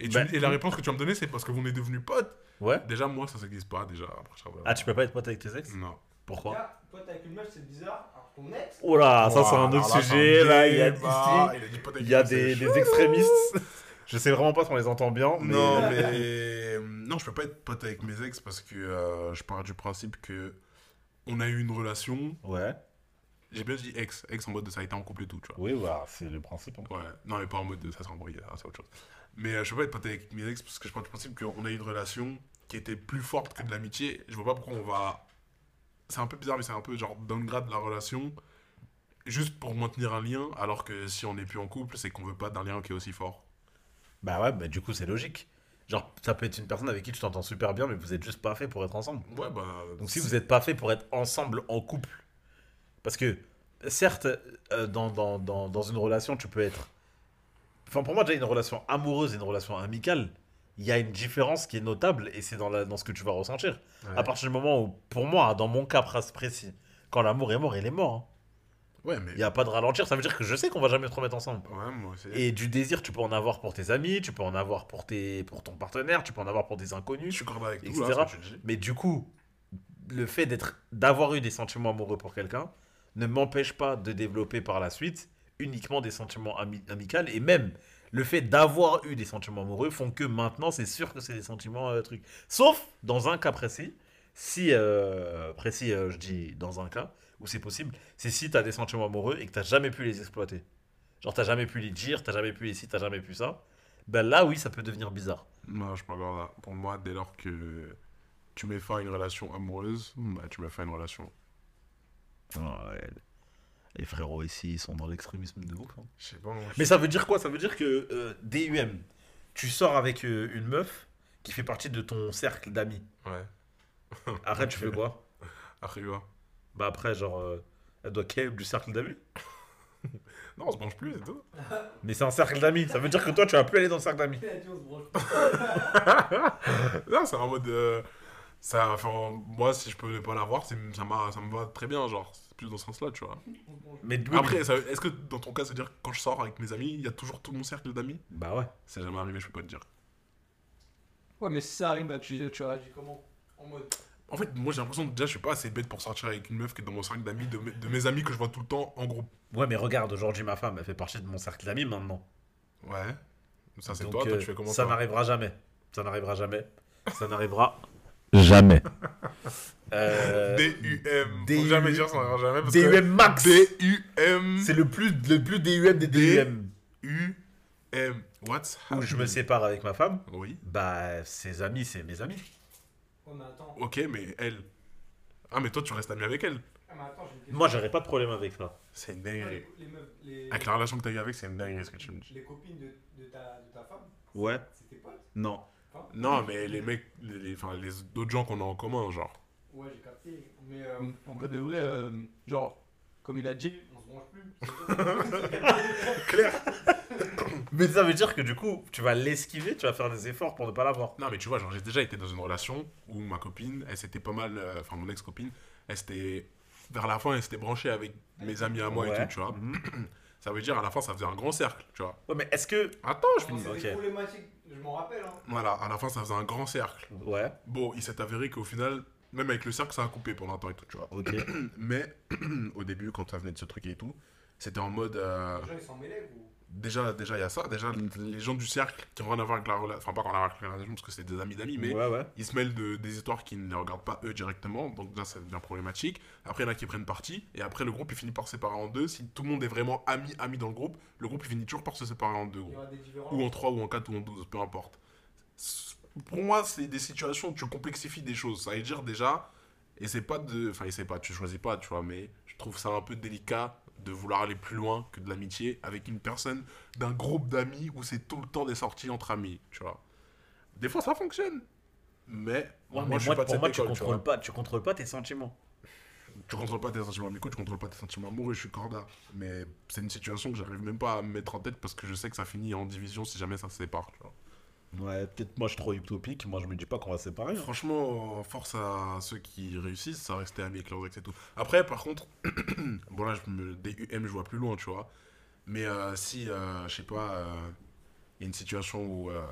Et, tu- Bah, et la réponse que tu vas me donner, c'est parce que vous êtes devenus potes. Ouais. Déjà, moi ça s'existe pas, déjà. Après, Ah, tu peux pas être pote avec tes ex? Non. Pourquoi? T'es avec une meuf, c'est bizarre. Ex, Oh ça c'est un autre là, sujet. Là, il y a débat, ici, il a dit pote avec il y a une des, ex, des extrémistes. (laughs) Je sais vraiment pas si on les entend bien, mais. Non, mais euh, non, je peux pas être pote avec mes ex parce que euh, je pars du principe que on a eu une relation. Ouais. J'ai bien dit ex, ex en mode de ça a été en couple et tout, tu vois. Oui, bah, c'est le principe. hein. Ouais, non, mais pas en mode de ça s'est embrouillé, c'est autre chose. Mais euh, je peux pas être pote avec mes ex parce que je pars du principe qu'on a eu une relation qui était plus forte que de l'amitié. Je vois pas pourquoi on va. C'est un peu bizarre, mais c'est un peu genre downgrade la relation juste pour maintenir un lien, alors que si on n'est plus en couple, c'est qu'on veut pas d'un lien qui est aussi fort. Bah ouais, bah du coup, c'est logique. Genre, ça peut être une personne avec qui tu t'entends super bien, mais vous êtes juste pas fait pour être ensemble. Ouais, bah. Donc si vous n'êtes pas fait pour être ensemble en couple, parce que certes, euh, dans, dans, dans, dans une relation, tu peux être... Enfin, pour moi, déjà, une relation amoureuse et une relation amicale, il y a une différence qui est notable et c'est dans, la, dans ce que tu vas ressentir. Ouais. À partir du moment où, pour moi, dans mon cas pr- précis, quand l'amour est mort, il est mort. hein. Ouais, mais. Il n'y a pas de ralentir, ça veut dire que je sais qu'on va jamais se remettre ensemble. Ouais, moi aussi. Et du désir, tu peux en avoir pour tes amis, tu peux en avoir pour, tes, pour ton partenaire, tu peux en avoir pour des Je inconnus. suis d'accord avec tout, etc. là, tu dis. Mais du coup, le fait d'être, d'avoir eu des sentiments amoureux pour quelqu'un ne m'empêche pas de développer par la suite uniquement des sentiments ami- amicaux. Et même le fait d'avoir eu des sentiments amoureux font que maintenant, c'est sûr que c'est des sentiments euh, trucs. Sauf dans un cas précis, si, euh, précis, euh, je dis dans un cas où c'est possible, c'est si tu as des sentiments amoureux et que tu jamais pu les exploiter. Genre, tu jamais pu les dire, tu jamais pu les ci, tu jamais pu ça. Ben là, oui, ça peut devenir bizarre. Non, je suis pas là. Pour moi, dès lors que tu mets fin à une relation amoureuse, bah, tu mets fin à une relation. Les frérots ici, ils sont dans l'extrémisme de ouf. hein. Je sais pas. moi, je- Mais ça veut dire quoi? Ça veut dire que euh, DUM, tu sors avec euh, une meuf qui fait partie de ton cercle d'amis. Ouais. Après, tu fais quoi? (laughs) Après, quoi Bah après, genre, euh, elle doit ken du cercle d'amis? (laughs) Non, on se mange plus, c'est tout. (laughs) Mais c'est un cercle d'amis. Ça veut dire que toi, tu vas plus aller dans le cercle d'amis. Non, c'est en mode. euh, ça, enfin, moi, si je peux ne pas l'avoir, c'est- ça, m'a- ça me va très bien, genre. Plus dans ce sens-là, tu vois. Mais Après, ça- est-ce que dans ton cas, ça veut dire que quand je sors avec mes amis, il y a toujours tout mon cercle d'amis? Bah ouais. C'est jamais arrivé, je peux pas te dire. Ouais, mais si ça arrive, bah, tu, tu réagis comment? En mode. En fait, moi, j'ai l'impression que déjà, je suis pas assez bête pour sortir avec une meuf qui est dans mon cercle d'amis, de, mes- de mes amis que je vois tout le temps en groupe. Ouais, mais regarde, aujourd'hui, ma femme, elle fait partie de mon cercle d'amis maintenant. Ouais. Ça, c'est Donc, toi, toi, euh, tu fais comment Ça toi? n'arrivera jamais. Ça n'arrivera jamais. Ça n'arrivera jamais. (laughs) Euh, D-U-M. D- Faut jamais dire ça n'arrivera jamais. parce DUM max. D-U-M. C'est le plus, le plus DUM des DUM. U-M. What's Où je me happening? sépare avec ma femme, Oui. bah ses amis, c'est mes amis. Ouais, mais attends. Ok, mais elle. Ah, mais toi, tu restes ami avec elle. Ah, mais attends, j'ai une question. Moi, j'aurais pas de problème avec ça. C'est une dinguerie. les, les meufs, les, Avec la relation que t'as eu avec, c'est une dinguerie ce que tu me dis. les copines de, de, ta, de ta femme, Ouais. c'est tes potes? Non. Non, mais les mecs, les, les- enfin, les d'autres gens qu'on a en commun, genre. Ouais, j'ai capté. Mais euh, en vrai de vrai, euh, genre, comme il a dit, on se branche plus. (laughs) Claire Mais ça veut dire que du coup, tu vas l'esquiver, tu vas faire des efforts pour ne pas l'avoir. Non, mais tu vois, genre, j'ai déjà été dans une relation où ma copine, elle s'était pas mal. euh, Enfin, mon ex-copine, elle s'était. Vers la fin, elle s'était branchée avec mes amis à moi et tout, tu vois. Mhm. (clears throat) Ça veut dire, à la fin, ça faisait un grand cercle, tu vois. Ouais, mais est-ce que. Attends, je finis. C'est Ok. des problématiques, je m'en rappelle. Hein. Voilà, à la fin, ça faisait un grand cercle. Ouais. Bon, il s'est avéré qu'au final, même avec le cercle, ça a coupé pendant un temps et tout, tu vois. Ok. (clears throat) Mais (clears throat) au début, quand ça venait de ce truc et tout, c'était en mode. euh, Les gens, ils s'en mêlaient ou déjà, déjà, il y a ça. Déjà, les gens du cercle qui n'ont rien à voir avec la relation. Enfin, pas qu'on a avec la relation parce que c'est des amis d'amis, mais Ouais, ouais. ils se mêlent de, des histoires qui ne les regardent pas eux directement. Donc là, ça devient problématique. Après, il y en a qui prennent parti. Et après, le groupe, il finit par se séparer en deux. Si tout le monde est vraiment ami, ami dans le groupe, le groupe, il finit toujours par se séparer en deux. Ou en 3, ou en 4, ou en 12, peu importe. Pour moi, c'est des situations où tu complexifies des choses. Ça veut dire déjà, et c'est pas de. Enfin, et c'est pas, tu choisis pas, tu vois, mais je trouve ça un peu délicat de vouloir aller plus loin que de l'amitié avec une personne d'un groupe d'amis où c'est tout le temps des sorties entre amis, tu vois. Des fois, ça fonctionne. Mais, Ouais, moi, mais je suis moi, pas de cette moi, tu école, tu contrôles pas, tu contrôles pas tes sentiments. Tu contrôles pas tes sentiments amicaux, tu contrôles pas tes sentiments amoureux, je suis corda. Mais c'est une situation que j'arrive même pas à me mettre en tête parce que je sais que ça finit en division si jamais ça se sépare, tu vois. Ouais, peut-être moi je suis trop utopique, moi je me dis pas qu'on va se séparer. hein. Franchement, force à ceux qui réussissent, ça rester amis avec leurs ex et tout. Après, par contre, (clears throat) bon là, je me, des je vois plus loin, tu vois. Mais euh, si, euh, je sais pas, euh, il y a une situation où euh,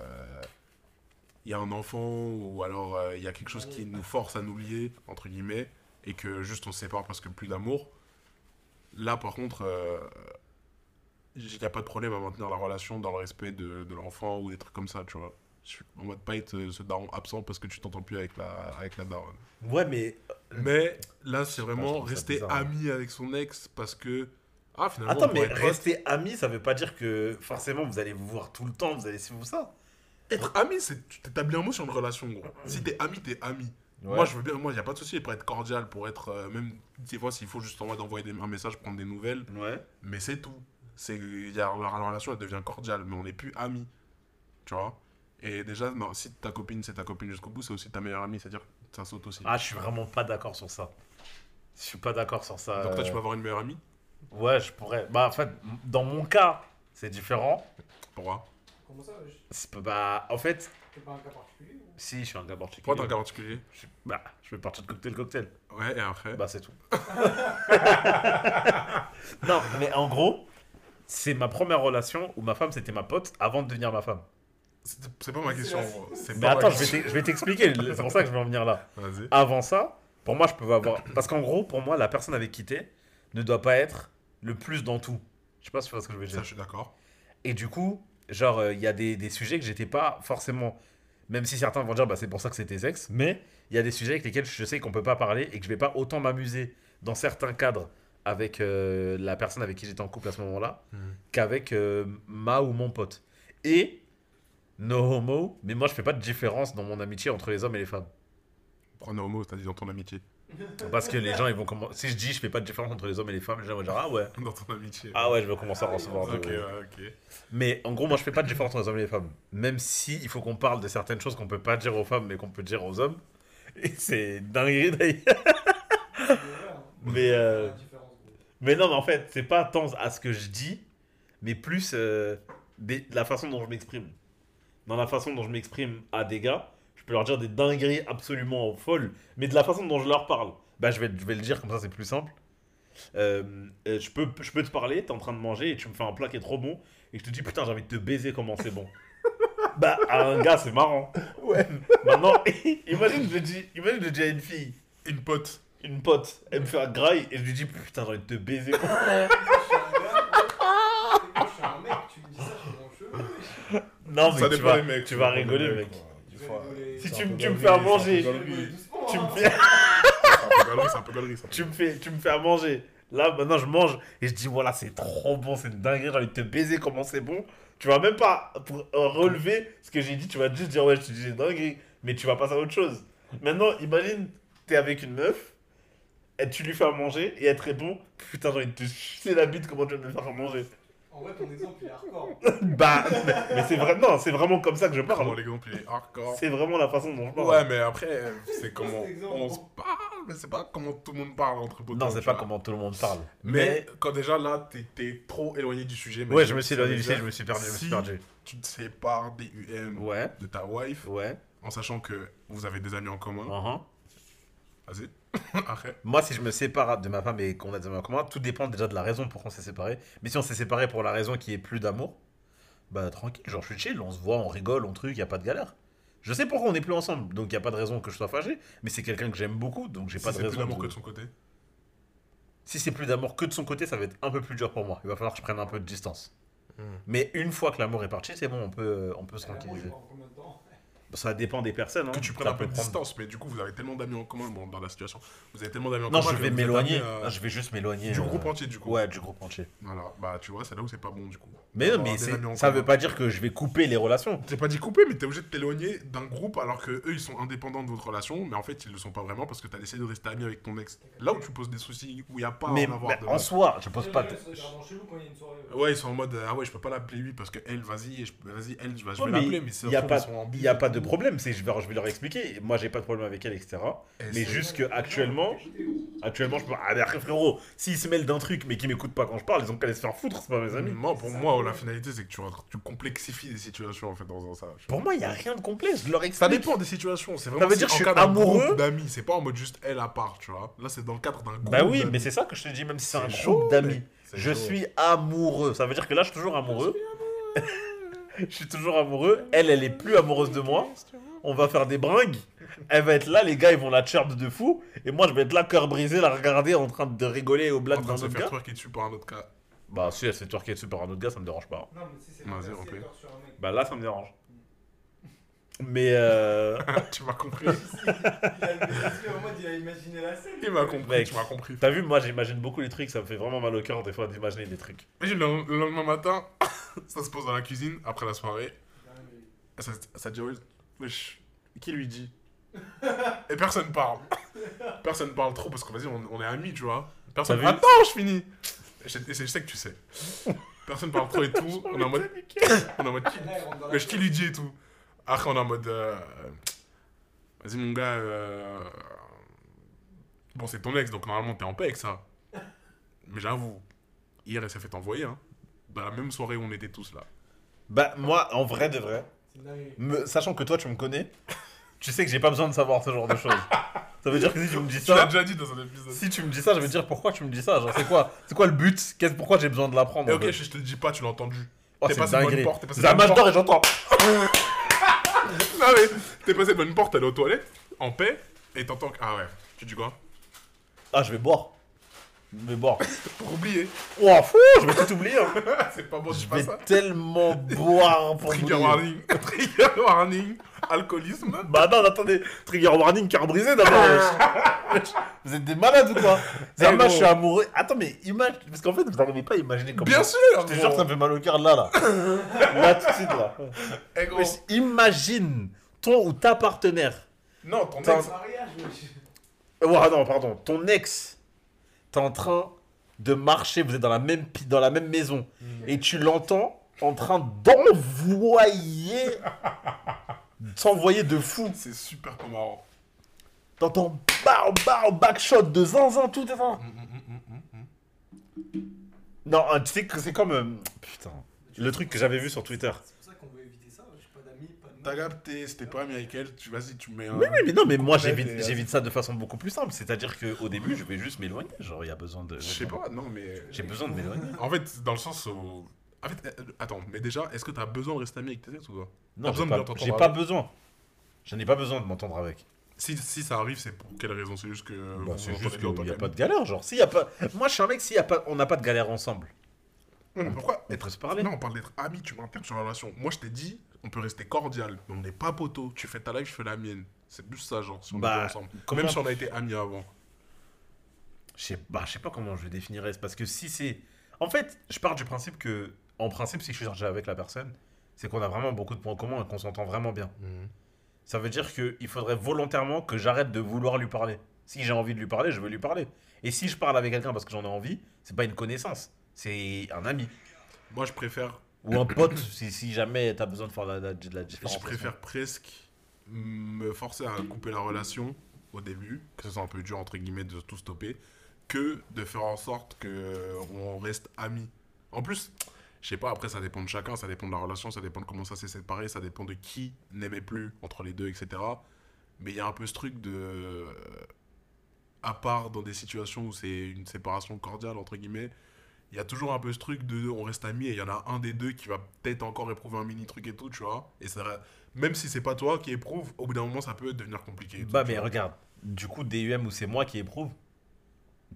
il y a un enfant ou alors euh, il y a quelque chose qui nous force à nous lier, entre guillemets, et que juste on se sépare parce que plus d'amour, là par contre, euh, il n'y a pas de problème à maintenir la relation dans le respect de, de l'enfant ou des trucs comme ça, tu vois. En mode pas être euh, ce daron absent parce que tu t'entends plus avec la, avec la daronne. Ouais, mais. Mais là, c'est vraiment rester bizarre, hein. ami avec son ex parce que. Ah, finalement, Attends, on mais rester amis, ça veut pas dire que forcément vous allez vous voir tout le temps, vous allez suivre ça. Être ami, c'est tu t'établis un mot sur une relation, gros. Si t'es ami, t'es ami. Moi, je veux bien, moi, y a pas de souci pour être cordial, pour être. euh, même des fois, s'il faut juste en mode envoyer des- un message, prendre des nouvelles. Ouais. Mais c'est tout. C'est, y a, la relation, elle devient cordiale, mais on n'est plus amis. Tu vois? Et déjà, non, si ta copine, c'est ta copine jusqu'au bout, c'est aussi ta meilleure amie, c'est-à-dire ça saute aussi. Ah, je suis vraiment pas d'accord sur ça. Je suis pas d'accord sur ça. Donc toi, tu euh, peux avoir une meilleure amie? Ouais, je pourrais. Bah, en fait, dans mon cas, c'est différent. Pourquoi? Comment ça je- Bah, en fait, C'est pas un cas particulier ou- si, je suis un gars particulier. Pourquoi t'as un cas particulier? Je Bah, je fais partie de cocktail cocktail. Ouais, et après? Bah, c'est tout. (laughs) (laughs) non, mais en gros, c'est ma première relation où ma femme c'était ma pote avant de devenir ma femme. C'est pas ma question. C'est Mais attends, je vais question. t'ex- je vais t'expliquer. (laughs) C'est pour ça que je vais en venir là. Avant ça, pour moi, je pouvais avoir. Parce qu'en gros, pour moi, la personne avec qui t'es ne doit pas être le plus dans tout. Je sais pas si tu vois ce que je veux Ça, dire. je suis d'accord. Et du coup, genre, euh, il y a des, des sujets que j'étais pas forcément. Même si certains vont dire, bah, c'est pour ça que c'est tes ex. Mais il y a des sujets avec lesquels je sais qu'on peut pas parler et que je vais pas autant m'amuser dans certains cadres avec euh, la personne avec qui j'étais en couple à ce moment-là Mhm. qu'avec euh, ma ou mon pote. Et, no homo, mais moi je fais pas de différence dans mon amitié entre les hommes et les femmes. Prends homo, t'as dit dans ton amitié. (laughs) Parce que les gens, ils vont commencer. Si je dis je fais pas de différence entre les hommes et les femmes, les gens vont dire ah ouais. (laughs) Dans ton amitié. Ah ouais, je vais commencer à recevoir. Ok, de- ouais, ok. Mais en gros, moi je fais pas de différence entre les hommes et les femmes. Même si il faut qu'on parle de certaines choses qu'on peut pas dire aux femmes mais qu'on peut dire aux hommes. Et c'est dingue d'ailleurs. (laughs) Hein. Mais, euh. Mais non, mais en fait, c'est pas tant à ce que je dis, mais plus euh, des- la façon dont je m'exprime. Dans la façon dont je m'exprime à des gars, je peux leur dire des dingueries absolument folles, mais de la façon dont je leur parle, bah, je, vais, je vais le dire comme ça, c'est plus simple. Euh, euh, je, peux, je peux te parler, t'es en train de manger et tu me fais un plat qui est trop bon, et je te dis putain, j'ai envie de te baiser, comment c'est bon. (laughs) bah, à un gars, c'est marrant. Ouais. Maintenant, (laughs) imagine, je dis, imagine, je dis à une fille, Une pote. Une pote, elle me fait un graille, et je lui dis putain, j'ai envie de te baiser. (laughs) Je suis un gars, moi, je suis un mec, tu me dis ça, je suis mon cheveu. Non, mais Ça tu vas, mecs. tu vas rigoler, mec. Si tu, me- fais à manger, tu me hein. fais, C'est un peu galerie, c'est un peu galerie, ça. tu me fais, tu me fais à manger. Là, maintenant, je mange et je dis voilà, c'est trop bon, c'est une dinguerie, j'ai envie de te baiser, comment c'est bon? Tu vas même pas pour euh, relever ce que j'ai dit, tu vas juste dire ouais, je te dis c'est dinguerie, mais tu vas passer à autre chose. Maintenant, imagine, t'es avec une meuf, et tu lui fais à manger et elle te répond putain, j'ai envie de te sucer la bite, comment tu vas me faire à manger? En vrai, ton exemple, il est hardcore. (laughs) Bah, mais, mais c'est vrai, non, c'est vraiment comme ça que je Comment parle. l'exemple il est hardcore? C'est vraiment la façon dont je parle. Ouais, mais après, c'est comment exemple. on se parle, mais c'est pas comment tout le monde parle entre potes. Non, c'est pas comment tout le monde parle. Mais, quand déjà là, t'es- trop éloigné du sujet. mais Ouais, je me suis éloigné du sujet, je me suis perdu, je me suis perdu. Tu te sépares des UM Ouais, de ta wife ouais. en sachant que vous avez des amis en commun. uhum. Vas-y. (laughs) Après. Moi, si je me sépare de ma femme et qu'on a des amis en commun, tout dépend déjà de la raison pour qu'on s'est séparés. Mais si on s'est séparés pour la raison qui est plus d'amour, bah tranquille, genre je suis chill, on se voit, on rigole, on truc, y a pas de galère. Je sais pourquoi on n'est plus ensemble, donc y a pas de raison que je sois fâché, mais c'est quelqu'un que j'aime beaucoup, donc j'ai Si pas de c'est plus raison. d'amour de- que de son côté. Si c'est plus d'amour que de son côté, ça va être un peu plus dur pour moi. Il va falloir que je prenne un peu de distance. Hmm. Mais une fois que l'amour est parti, c'est bon, on peut, on peut se tranquilliser. Ça dépend des personnes. hein. Que tu prennes Ça un peu de prendre- distance, mais du coup, vous avez tellement d'amis en commun bon, dans la situation. Vous avez tellement d'amis en Non, commun. je que vais vous êtes m'éloigner. Non, Je vais juste m'éloigner. Du euh, groupe entier, du coup. Ouais, du groupe entier. Voilà, bah tu vois, c'est là où c'est pas bon du coup. Mais non, mais ça commun. veut pas dire que je vais couper les relations. T'es pas dit couper, mais t'es obligé de t'éloigner d'un groupe alors que eux ils sont indépendants de votre relation, mais en fait ils le sont pas vraiment parce que t'as décidé de rester ami avec ton ex. Là où tu poses des soucis, où il y a pas à mais en avoir mais de. en soi, je pose pas. de-. Ouais, ils sont en mode ah ouais, je peux pas l'appeler lui parce que elle, vas-y, je- vas-y, elle, je vais, je vais l'appeler, mais c'est Il y a pas, y a pas de. Problème. C'est je vais, je vais leur expliquer. Moi, j'ai pas de problème avec elle, etc. Et Mais juste que actuellement, actuellement, je peux. Ah mais après frérot, s'ils se mêlent d'un truc mais qu'ils m'écoutent pas quand je parle, ils ont qu'à aller se faire foutre. C'est pas mes amis. Moi, pour moi, la finalité, c'est que tu, tu complexifies des situations en fait dans ça. Pour moi, il y a rien de complexe. Je leur Ça explique. dépend des situations. C'est vraiment veut si dire que je suis amoureux d'amis. C'est pas en mode juste elle à part, tu vois. Là, c'est dans le cadre d'un groupe. Bah oui, mais c'est ça que je te dis. Même si c'est un groupe d'amis, je chaud. suis amoureux. Ça veut dire que là, je suis toujours amoureux. (laughs) je suis toujours amoureux. Elle, elle est plus amoureuse de moi. On va faire des bringues. Elle va être là, les gars, ils vont la chirp de fou. Et moi, je vais être là, cœur brisé, la regarder en train de rigoler au En blague train d'un de se autre faire gars. twerker dessus par un autre cas. Bah, si elle se fait twerker dessus par un autre gars, ça me dérange pas. Non, mais si c'est Vas-y. Bah là, ça me dérange. Mais euh, (laughs) tu m'as compris. Il a imaginé la scène. Il m'a compris, tu m'as compris. t'as vu, moi j'imagine beaucoup les trucs, ça me fait vraiment mal au cœur des fois d'imaginer des trucs. Imagine le, le lendemain matin, (coughs) ça se pose dans la cuisine après la soirée. Ça, ça dit, wesh, qui lui dit? Et personne parle. Personne parle trop parce que vas-y, on, on est amis, tu vois. Personne. Attends, je finis. Et je, je sais que tu sais. Personne parle trop et tout. (laughs) (coughs) On est en mode. On est en mode. Wesh, qui lui dit et tout. Après, on est en mode. euh, Vas-y, mon gars. euh, Bon, c'est ton ex, donc normalement, t'es en paix avec ça. Mais j'avoue, hier, elle s'est fait envoyer, hein. Dans la même soirée où on était tous là. Bah, moi, en vrai de vrai, me- sachant que toi tu me connais, tu sais que j'ai pas besoin de savoir ce genre de choses. Ça veut dire que si tu me dis Tu l'as ça, déjà dit dans un épisode. si tu me dis ça, je te dire pourquoi tu me dis ça? Genre, c'est quoi? C'est quoi le but? Qu'est-ce pourquoi j'ai besoin de l'apprendre ok, je te le dis pas, tu l'as entendu. Oh, t'es c'est passé une dinguerie. porte, t'es passé C'est un match d'or et j'entends. Non mais, t'es passé devant une porte, allé aux toilettes, en paix, et t'entends que. Ah ouais, tu dis quoi? Ah, je vais boire. Vais boire. (laughs) Pour oublier. Oh, fou, je vais tout oublier. hein. (laughs) c'est pas bon, Je dis pas vais ça. tellement boire pour Trigger oublier. warning. (laughs) Trigger warning. Alcoolisme. Bah non, attendez, trigger warning, cœur brisé d'abord. wesh. Vous êtes des malades ou quoi? Eh moi, bon. je suis amoureux. Attends, mais imagine, parce qu'en fait, vous n'arrivez pas à imaginer comment. Bien sûr Je te jure que ça me fait mal au cœur là, là. là, tout de suite, là. Eh, gros. Wesh, imagine ton ou ta partenaire. Non, ton Attends. ex. Mariage. Oh, ah non, pardon, ton ex, t'es en train de marcher, vous êtes dans la même, dans la même maison, et tu l'entends en train d'envoyer. (laughs) s'envoyer de fou. C'est super marrant. T'entends bar, bar, backshot de zinzin, tout est ça. Non, euh, tu sais que c'est comme. euh, putain. Le truc que j'avais vu sur Twitter. C'est pour ça qu'on veut éviter ça. J'ai pas d'amis, pas de T'as capté, c'était pas ami avec elle, tu vas-y, tu mets un. Oui, oui, mais non, mais moi j'évite et- j'évite ça de façon beaucoup plus simple. C'est-à-dire qu'au début, je vais juste m'éloigner. Genre, il y a besoin de. Je sais pas, non mais. J'ai besoin de m'éloigner. En fait, dans le sens où. En fait, euh, attends, mais déjà, est-ce que t'as besoin de rester ami avec tes ex ou pas? Non, j'ai pas, j'ai pas besoin. Je n'ai pas besoin de m'entendre avec. si, si ça arrive, c'est pour quelle raison? C'est juste que. Bah, c'est juste qu'il n'y a pas de galère. Genre, s'il y a pas. Moi, je suis un mec, s'il y a pas... on n'a pas de galère ensemble. Mais pourquoi On se parler. Non, on parle d'être amis, tu m'internes sur la relation. Moi, je t'ai dit, on peut rester cordial, mais on n'est pas poteau. Tu fais ta life, je fais la mienne. C'est plus ça, genre, si on Bah, est ensemble. Même si on a été amis avant. Je sais bah, je sais pas comment je définirais. Parce que si c'est. En fait, je pars du principe que. En principe, si je suis déjà avec la personne, c'est qu'on a vraiment beaucoup de points communs et qu'on s'entend vraiment bien. Ça veut dire qu'il faudrait volontairement que j'arrête de vouloir lui parler. Si j'ai envie de lui parler, je veux lui parler. Et si je parle avec quelqu'un parce que j'en ai envie, c'est pas une connaissance, c'est un ami. Moi, je préfère, Ou un pote, si, si jamais t'as besoin de faire la, la, de la différence. je préfère presque me forcer à couper la relation au début, que ce soit un peu dur, entre guillemets, de tout stopper, que de faire en sorte qu'on reste amis. En plus, je sais pas, après, ça dépend de chacun, ça dépend de la relation, ça dépend de comment ça s'est séparé, ça dépend de qui n'aimait plus entre les deux, etc. Mais il y a un peu ce truc de. À part dans des situations où c'est une séparation cordiale, entre guillemets, il y a toujours un peu ce truc de on reste amis et il y en a un des deux qui va peut-être encore éprouver un mini truc et tout, tu vois. Et ça, même si c'est pas toi qui éprouve, au bout d'un moment, ça peut devenir compliqué. tout, Bah, mais regarde, du coup, DUM où c'est moi qui éprouve,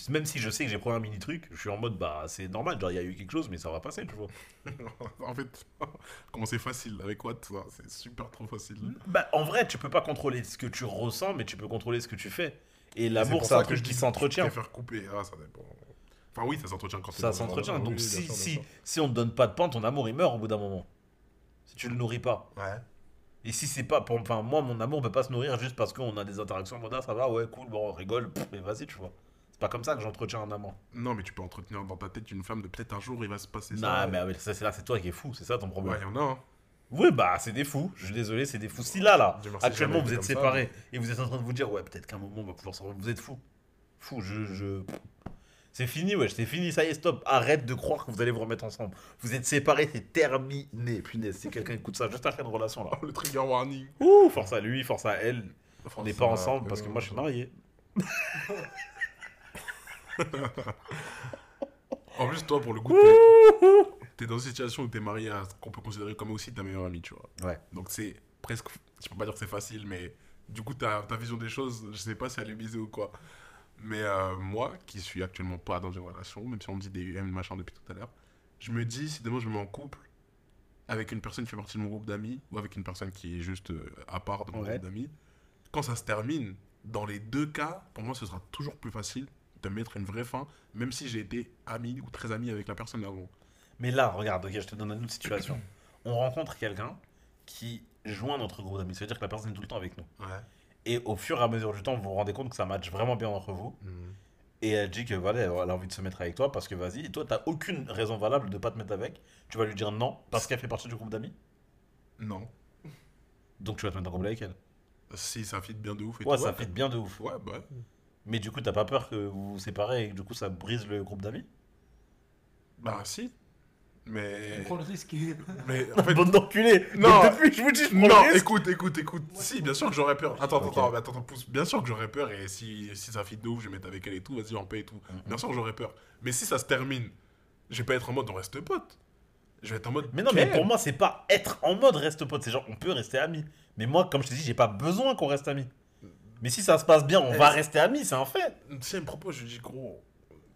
même si je sais que j'ai pris un mini truc, je suis en mode, bah, c'est normal, genre, il y a eu quelque chose, mais ça va passer, tu vois. (laughs) en fait, (laughs) comment c'est facile avec Watt, ça, c'est super trop facile. Bah, en vrai, tu peux pas contrôler ce que tu ressens, mais tu peux contrôler ce que tu fais. Et l'amour, c'est un que truc je qui s'entretient. Je préfère couper, ah, ça dépend. Enfin, oui, ça s'entretient quand t'es Ça s'entretient. Donc, oui, si, si, si on te donne pas de pain, ton amour, il meurt au bout d'un moment. Si tu le nourris pas. Ouais. Et si c'est pas. Pour, enfin, moi, mon amour peut pas se nourrir juste parce qu'on a des interactions en mode, ah, ça va, ouais, cool, bon, on rigole, pff, mais vas-y, tu vois. C'est pas comme ça que j'entretiens un amour. Non, mais tu peux entretenir dans ta tête une femme de peut-être un jour il va se passer Non, ça. mais ah, mais ça, c'est là, c'est toi qui es fou, c'est ça ton problème. Ouais, il y en a, hein. Oui, bah, c'est des fous. Je suis désolé, c'est des fous. Si là, là, actuellement, vous êtes ça, séparés et vous êtes en train de vous dire, ouais, peut-être qu'à un moment, on va pouvoir se. Vous êtes fous. Fous, je. je... C'est fini, wesh, c'est fini, ça y est, stop. Arrête de croire que vous allez vous remettre ensemble. Vous êtes séparés, c'est terminé. Punaise, si quelqu'un écoute ça, juste après une relation là. (laughs) Le trigger warning. Ouh, force à lui, force à elle. On n'est pas ensemble euh, parce que moi je suis marié. En plus, toi, pour le coup, t'es- dans une situation où t'es marié à ce qu'on peut considérer comme aussi ta meilleure amie, tu vois. Ouais. Donc c'est presque, je peux pas dire que c'est facile, mais du coup, ta, ta vision des choses, je sais pas si elle est biaisée ou quoi. Mais euh, moi, qui suis actuellement pas dans une relation, même si on me dit des UM, machin depuis tout à l'heure, je me dis, si demain je me mets en couple, avec une personne qui fait partie de mon groupe d'amis ou avec une personne qui est juste euh, à part de mon Ouais. groupe d'amis, quand ça se termine, dans les deux cas, pour moi, ce sera toujours plus facile de mettre une vraie fin, même si j'ai été ami ou très ami avec la personne avant. Mais là, regarde, ok, je te donne une autre situation. On rencontre quelqu'un qui joint notre groupe d'amis. Ça veut dire que la personne est tout le temps avec nous. Ouais. Et au fur et à mesure du temps, vous vous rendez compte que ça match vraiment bien entre vous. Et elle dit que voilà, elle a envie de se mettre avec toi parce que vas-y, et toi, t'as aucune raison valable de pas te mettre avec. Tu vas lui dire non parce qu'elle fait partie du groupe d'amis? Non. Donc tu vas te mettre en couple avec elle? Si ça fit bien de ouf et Ouais, tout, ça fit bien de ouf. Ouais, bah. ouais. Mais du coup, t'as pas peur que vous vous séparez et que du coup, ça brise le groupe d'amis? Bah, si. Mais. Prends le risque. Mais en (laughs) fait. Bande d'enculés Non. Mais Depuis que je vous dis, je prends Non, le risque. écoute, écoute, écoute. Si, bien sûr que j'aurais peur. Attends, attends, attends, attends, attends, pousse. Bien sûr que j'aurais peur et si, si ça fit de ouf, je vais mettre avec elle et tout, vas-y, on paye et tout. Bien sûr que j'aurais peur. Mais si ça se termine, je vais pas être en mode on reste potes. Je vais être en mode. Mais non, mais pour moi, c'est pas être en mode reste pote. C'est genre, on peut rester amis. Mais moi, comme je t'ai dit, j'ai pas besoin qu'on reste amis. Mais si ça se passe bien, on Eh, va c'est- rester amis, c'est un fait. Si elle me propose, je dis gros.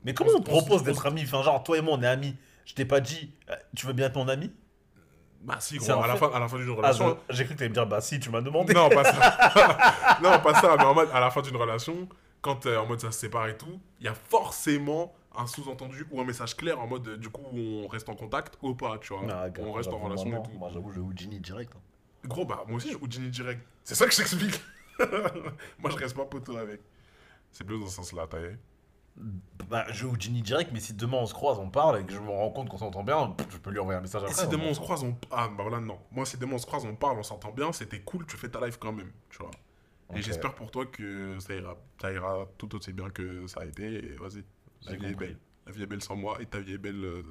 Mais comment On on se- te on se- propose on d'être amis? Enfin, genre, toi et moi, on est amis. Je t'ai pas dit, euh, tu veux bien être mon ami? Bah, si, gros, à la, fin, à la fin d'une Ah, relation. je- J'ai cru que t'allais me dire, bah si, tu m'as demandé. non, pas ça. (laughs) (laughs) non, pas ça, mais en mode, à la fin d'une relation, quand euh, en mode ça se sépare et tout, il y a forcément un sous-entendu ou un message clair en mode, du coup, on reste en contact ou pas, tu vois. Ah, on reste en relation et tout. Moi, j'avoue, je Houdini direct. hein. Gros, bah, moi aussi, je Houdini direct. C'est ça que je t'explique. (laughs) moi, je reste pas poteau avec. C'est plus dans ce sens-là, t'as Bah, je Houdini direct, mais si demain on se croise, on parle et que je me rends compte qu'on s'entend bien, je peux lui envoyer un message Et après. si demain on- se croise, on. Ah, bah voilà, non. Moi, si demain on se croise, on parle, on s'entend bien, c'était cool, tu fais ta life quand même, tu vois. Et j'espère pour toi que ça ira, ça ira tout aussi bien que ça a été, et vas-y. La vie est belle. La vie est belle sans moi, et ta vie est belle euh,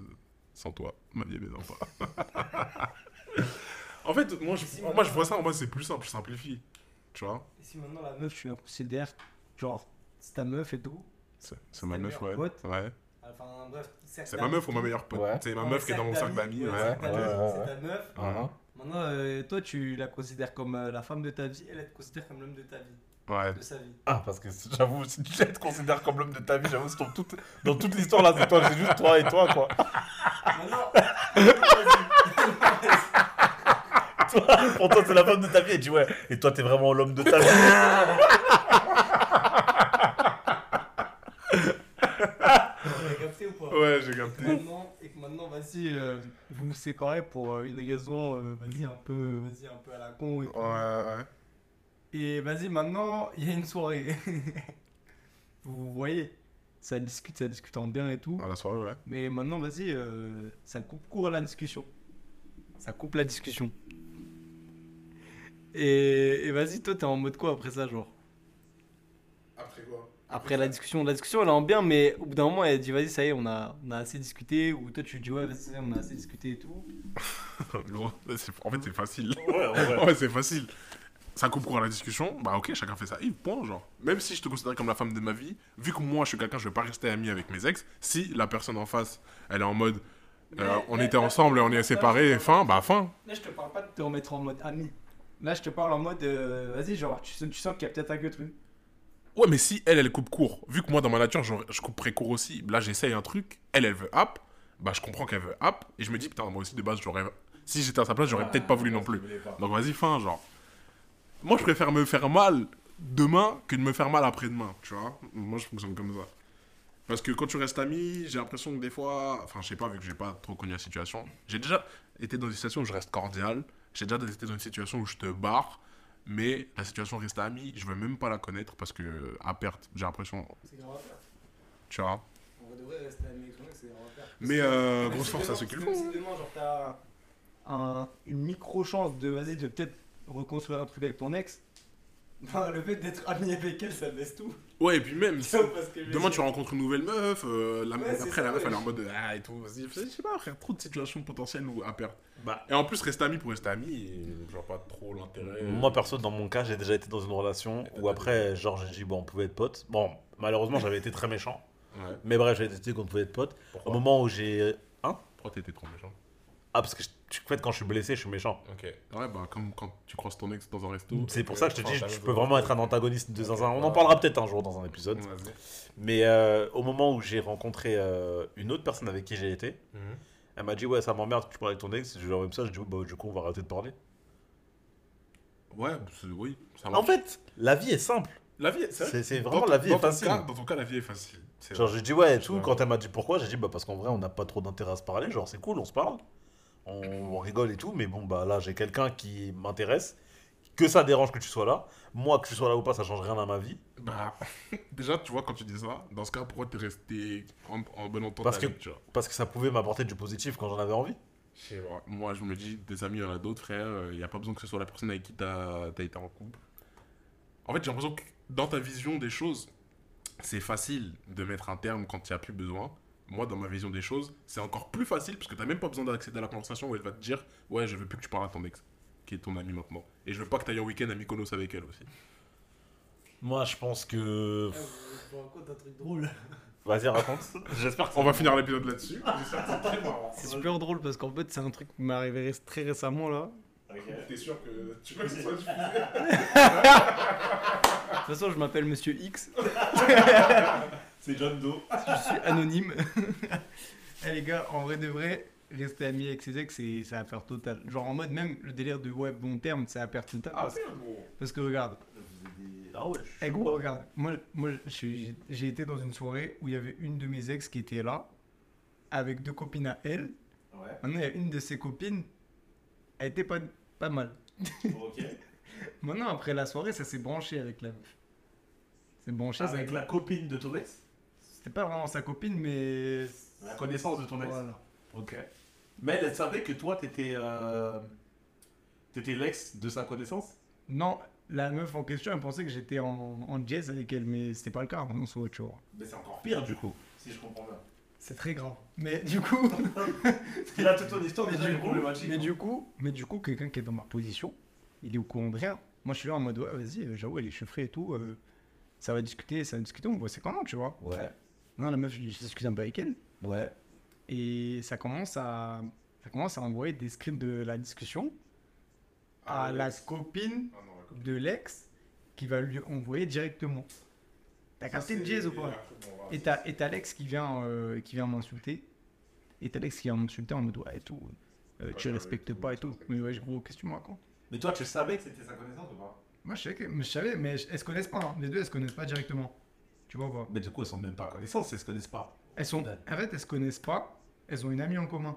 sans toi. Ma vie est belle sans toi. (laughs) en fait, moi je, moi, je vois ça, en moi, c'est plus simple, je simplifie. Tu vois Et si maintenant la meuf, tu la considères, genre, c'est ta meuf et tout. C'est ma meuf, ouais. meilleure pote Ouais. Enfin, bref, C'est ma meuf ou ma meilleure pote Ouais. C'est ma meuf qui est dans mon cercle d'amis, ouais. ouais, C'est ta, ouais, meuf, ouais. c'est ta meuf. Voilà. Maintenant, euh, toi, tu la considères comme euh, la femme de ta vie, elle, elle te considère comme l'homme de ta vie, Ouais. de sa vie. Ah, parce que j'avoue, si tu te considères comme l'homme de ta vie, j'avoue, c'est dans toute, dans toute l'histoire là, c'est toi, c'est juste toi et toi, quoi. Maintenant, (laughs) Toi, pour toi, c'est la femme de ta vie, et tu dis ouais, et toi, t'es vraiment l'homme de ta vie. (laughs) t'as capté ou pas Ouais, j'ai Et que capté. maintenant, et que maintenant, vas-y, euh, vous séparez pour euh, une raison, euh, vas-y, un peu, vas-y, un peu à la con et. Ouais, ouais. Et vas-y, maintenant, il y a une soirée. (laughs) vous voyez, ça discute, ça discute en bien et tout. À la soirée, ouais. Mais maintenant, vas-y, euh, ça coupe court à la discussion. Ça coupe la discussion. Et, et vas-y, toi, t'es en mode quoi après ça, genre? Après quoi? Après la discussion, la discussion, elle est en bien, mais au bout d'un moment, elle dit, vas-y, ça y est, on a, on a assez discuté. Ou toi, tu dis, ouais, vas-y, on a assez discuté et tout. (laughs) Loin. En fait, c'est facile. Ouais, ouais. Ouais, (laughs) c'est facile. Ça coupe court à la discussion, bah ok, chacun fait ça. Yves, point, genre. Même si je te considère comme la femme de ma vie, vu que moi je suis quelqu'un, je vais pas rester ami avec mes ex, si la personne en face, elle est en mode, euh, on était ensemble et on est séparés, fin, bah fin. Là, je te parle pas de te remettre en mode ami. Là, je te parle en mode, euh, vas-y, genre, tu, sens- tu sens qu'il y a peut-être un que truc. Ouais, mais si elle, elle coupe court, vu que moi dans ma nature, genre, je couperais court aussi, là j'essaye un truc, elle, elle veut app, bah je comprends qu'elle veut app, et je me dis, putain, moi aussi de base, j'aurais. Si j'étais à sa place, j'aurais peut-être pas voulu non plus. Donc vas-y, fin, genre. Moi, je préfère me faire mal demain que de me faire mal après-demain, tu vois. Moi, je fonctionne comme ça. Parce que quand tu restes ami, j'ai l'impression que des fois, enfin, je sais pas, vu que j'ai pas trop connu la situation, j'ai déjà été dans une situation où je reste cordial, j'ai déjà été dans une situation où je te barre, mais la situation reste ami, je veux même pas la connaître parce que, à perte, j'ai l'impression, C'est grave à faire. tu vois? On devrait rester ami avec c'est grave à faire. Mais euh, (laughs) grosse force à ceux qui le si font. demain, genre, t'as un- une micro-chance de, vas-y, de peut-être reconstruire un truc avec ton ex, le fait d'être ami avec elle, ça baisse tout. Ouais, et puis même, (laughs) si- Demain, tu rencontres une nouvelle meuf, euh, la- Ouais, c'est après la meuf ouais. elle est en mode ah et tout, vas-y, je sais pas, frère, trop de situations potentielles ou à perdre. Bah. Et en plus, rester ami pour rester ami, vois pas trop l'intérêt. Moi, perso, dans mon cas, j'ai déjà été dans une relation où après, genre, j'ai dit, bon, on pouvait être potes. Bon, malheureusement, j'avais été très méchant. Ouais. Mais bref, j'ai décidé qu'on pouvait être potes. Au moment où j'ai. Hein? Pourquoi t'étais trop méchant? Ah, parce que je- en fait, quand je suis blessé, je suis méchant. Ok. Ouais, bah, comme quand tu croises ton ex dans un resto. C'est pour ça que je te dis, je t'as peux vraiment être un antagoniste de zinzin. On en parlera peut-être un jour dans un épisode. Mais euh, au moment où j'ai rencontré euh, une autre personne avec qui j'ai été, Mhm. Elle m'a dit, ouais, ça m'emmerde que tu parles avec ton ex. Je lui ai envoyé un message, je dis, bah, du coup, on va arrêter de parler. Ouais, c'est- oui, ça En fait, la vie est simple. la vie, c'est vraiment la vie dans est facile. cas- dans ton cas, la vie est facile. Genre, j'ai dit ouais et tout. Quand elle m'a dit pourquoi, j'ai dit bah parce qu'en vrai, on n'a pas trop d'intérêt à se parler. Genre, c'est cool, on se parle. On, on rigole et tout. Mais bon, bah là, j'ai quelqu'un qui m'intéresse. Que ça dérange que tu sois là. Moi, que tu sois là ou pas, ça change rien à ma vie. Bah, (laughs) déjà, tu vois, quand tu dis ça, dans ce cas, pourquoi t'es resté en, en bonne entente Parce que- avec, tu vois? Parce que ça pouvait m'apporter du positif quand j'en avais envie. Je sais pas. Moi, je me dis, des amis, il y en a d'autres, frère. Il n'y a pas besoin que ce soit la personne avec qui t'as as été en couple. En fait, j'ai l'impression que dans ta vision des choses, c'est facile de mettre un terme quand il n'y a plus besoin. Moi, dans ma vision des choses, c'est encore plus facile parce que t'as même pas besoin d'accéder à la conversation où elle va te dire Ouais, je veux plus que tu parles à ton ex, qui est ton ami maintenant. Et je veux pas que tu ailles en week-end à Mykonos avec elle aussi. Moi, je pense que. Je vous raconte un truc drôle. (laughs) Vas-y, raconte. (laughs) J'espère que On va finir l'épisode là-dessus. (laughs) J'espère que c'est très marrant. C'est super drôle parce qu'en fait, c'est un truc qui m'est arrivé très récemment là. T'es sûr que tu veux que ce soit diffusé De toute façon, je m'appelle Monsieur X, C'est John Doe. je suis anonyme. (laughs) Eh les gars, en vrai de vrai, rester ami avec ses ex, c'est c'est affaire totale. Genre en mode même le délire de ouais, bon terme, c'est affaire totale. Ah, parce, bon. parce que regarde, Ah ouais. eh gros, regarde, moi, moi je j'ai été dans une soirée où il y avait une de mes ex qui était là, avec deux copines à elle. Ouais. Maintenant, il y a une de ses copines, elle était pas, pas mal. (laughs) Ok. Maintenant, après la soirée, ça s'est branché avec la meuf. C'est branché, Avec la copine de ton ex? C'était pas vraiment sa copine, mais. La connaissance de ton ex Voilà. Ok. Mais elle savait que toi, t'étais. Euh... T'étais l'ex de sa connaissance? Non, la meuf en question, elle pensait que j'étais en, en jazz avec elle, mais c'était pas le cas, on se voit toujours. Mais c'est encore pire du coup, si je comprends bien. C'est très grave. Mais du coup. (laughs) Il a toute ton histoire mais, déjà du coup problématique. mais du coup, mais du coup, quelqu'un qui est dans ma position, il est au courant de rien. Moi, je suis là en mode, ouais, vas-y, euh, j'avoue, elle est chiffrée et tout. euh, ça va discuter, ça va discuter, on voit c'est comment, tu vois. Ouais. Non, la meuf, je discute un peu avec elle. Ouais. Et ça commence à, ça commence à envoyer des scripts de la discussion à Ah, la copine Ah non, la copine. de l'ex qui va lui envoyer directement. T'as capté le jazz ou pas Et t'as et t'as l'ex qui vient, euh, qui vient m'insulter. Et t'as l'ex qui vient m'insulter en mode ouais et tout. euh, tu respectes pas et tout. Mais ouais, gros, qu'est-ce que tu me racontes? Mais toi, tu savais que c'était sa connaissance ou pas? Moi, je savais, que- mais je savais, mais elles se connaissent pas. hein? Les deux, elles se connaissent pas directement. Tu vois pas? Mais du coup, elles sont même pas connaissances, elles se connaissent pas. Elles sont, en fait, elles se connaissent pas. Elles ont une amie en commun.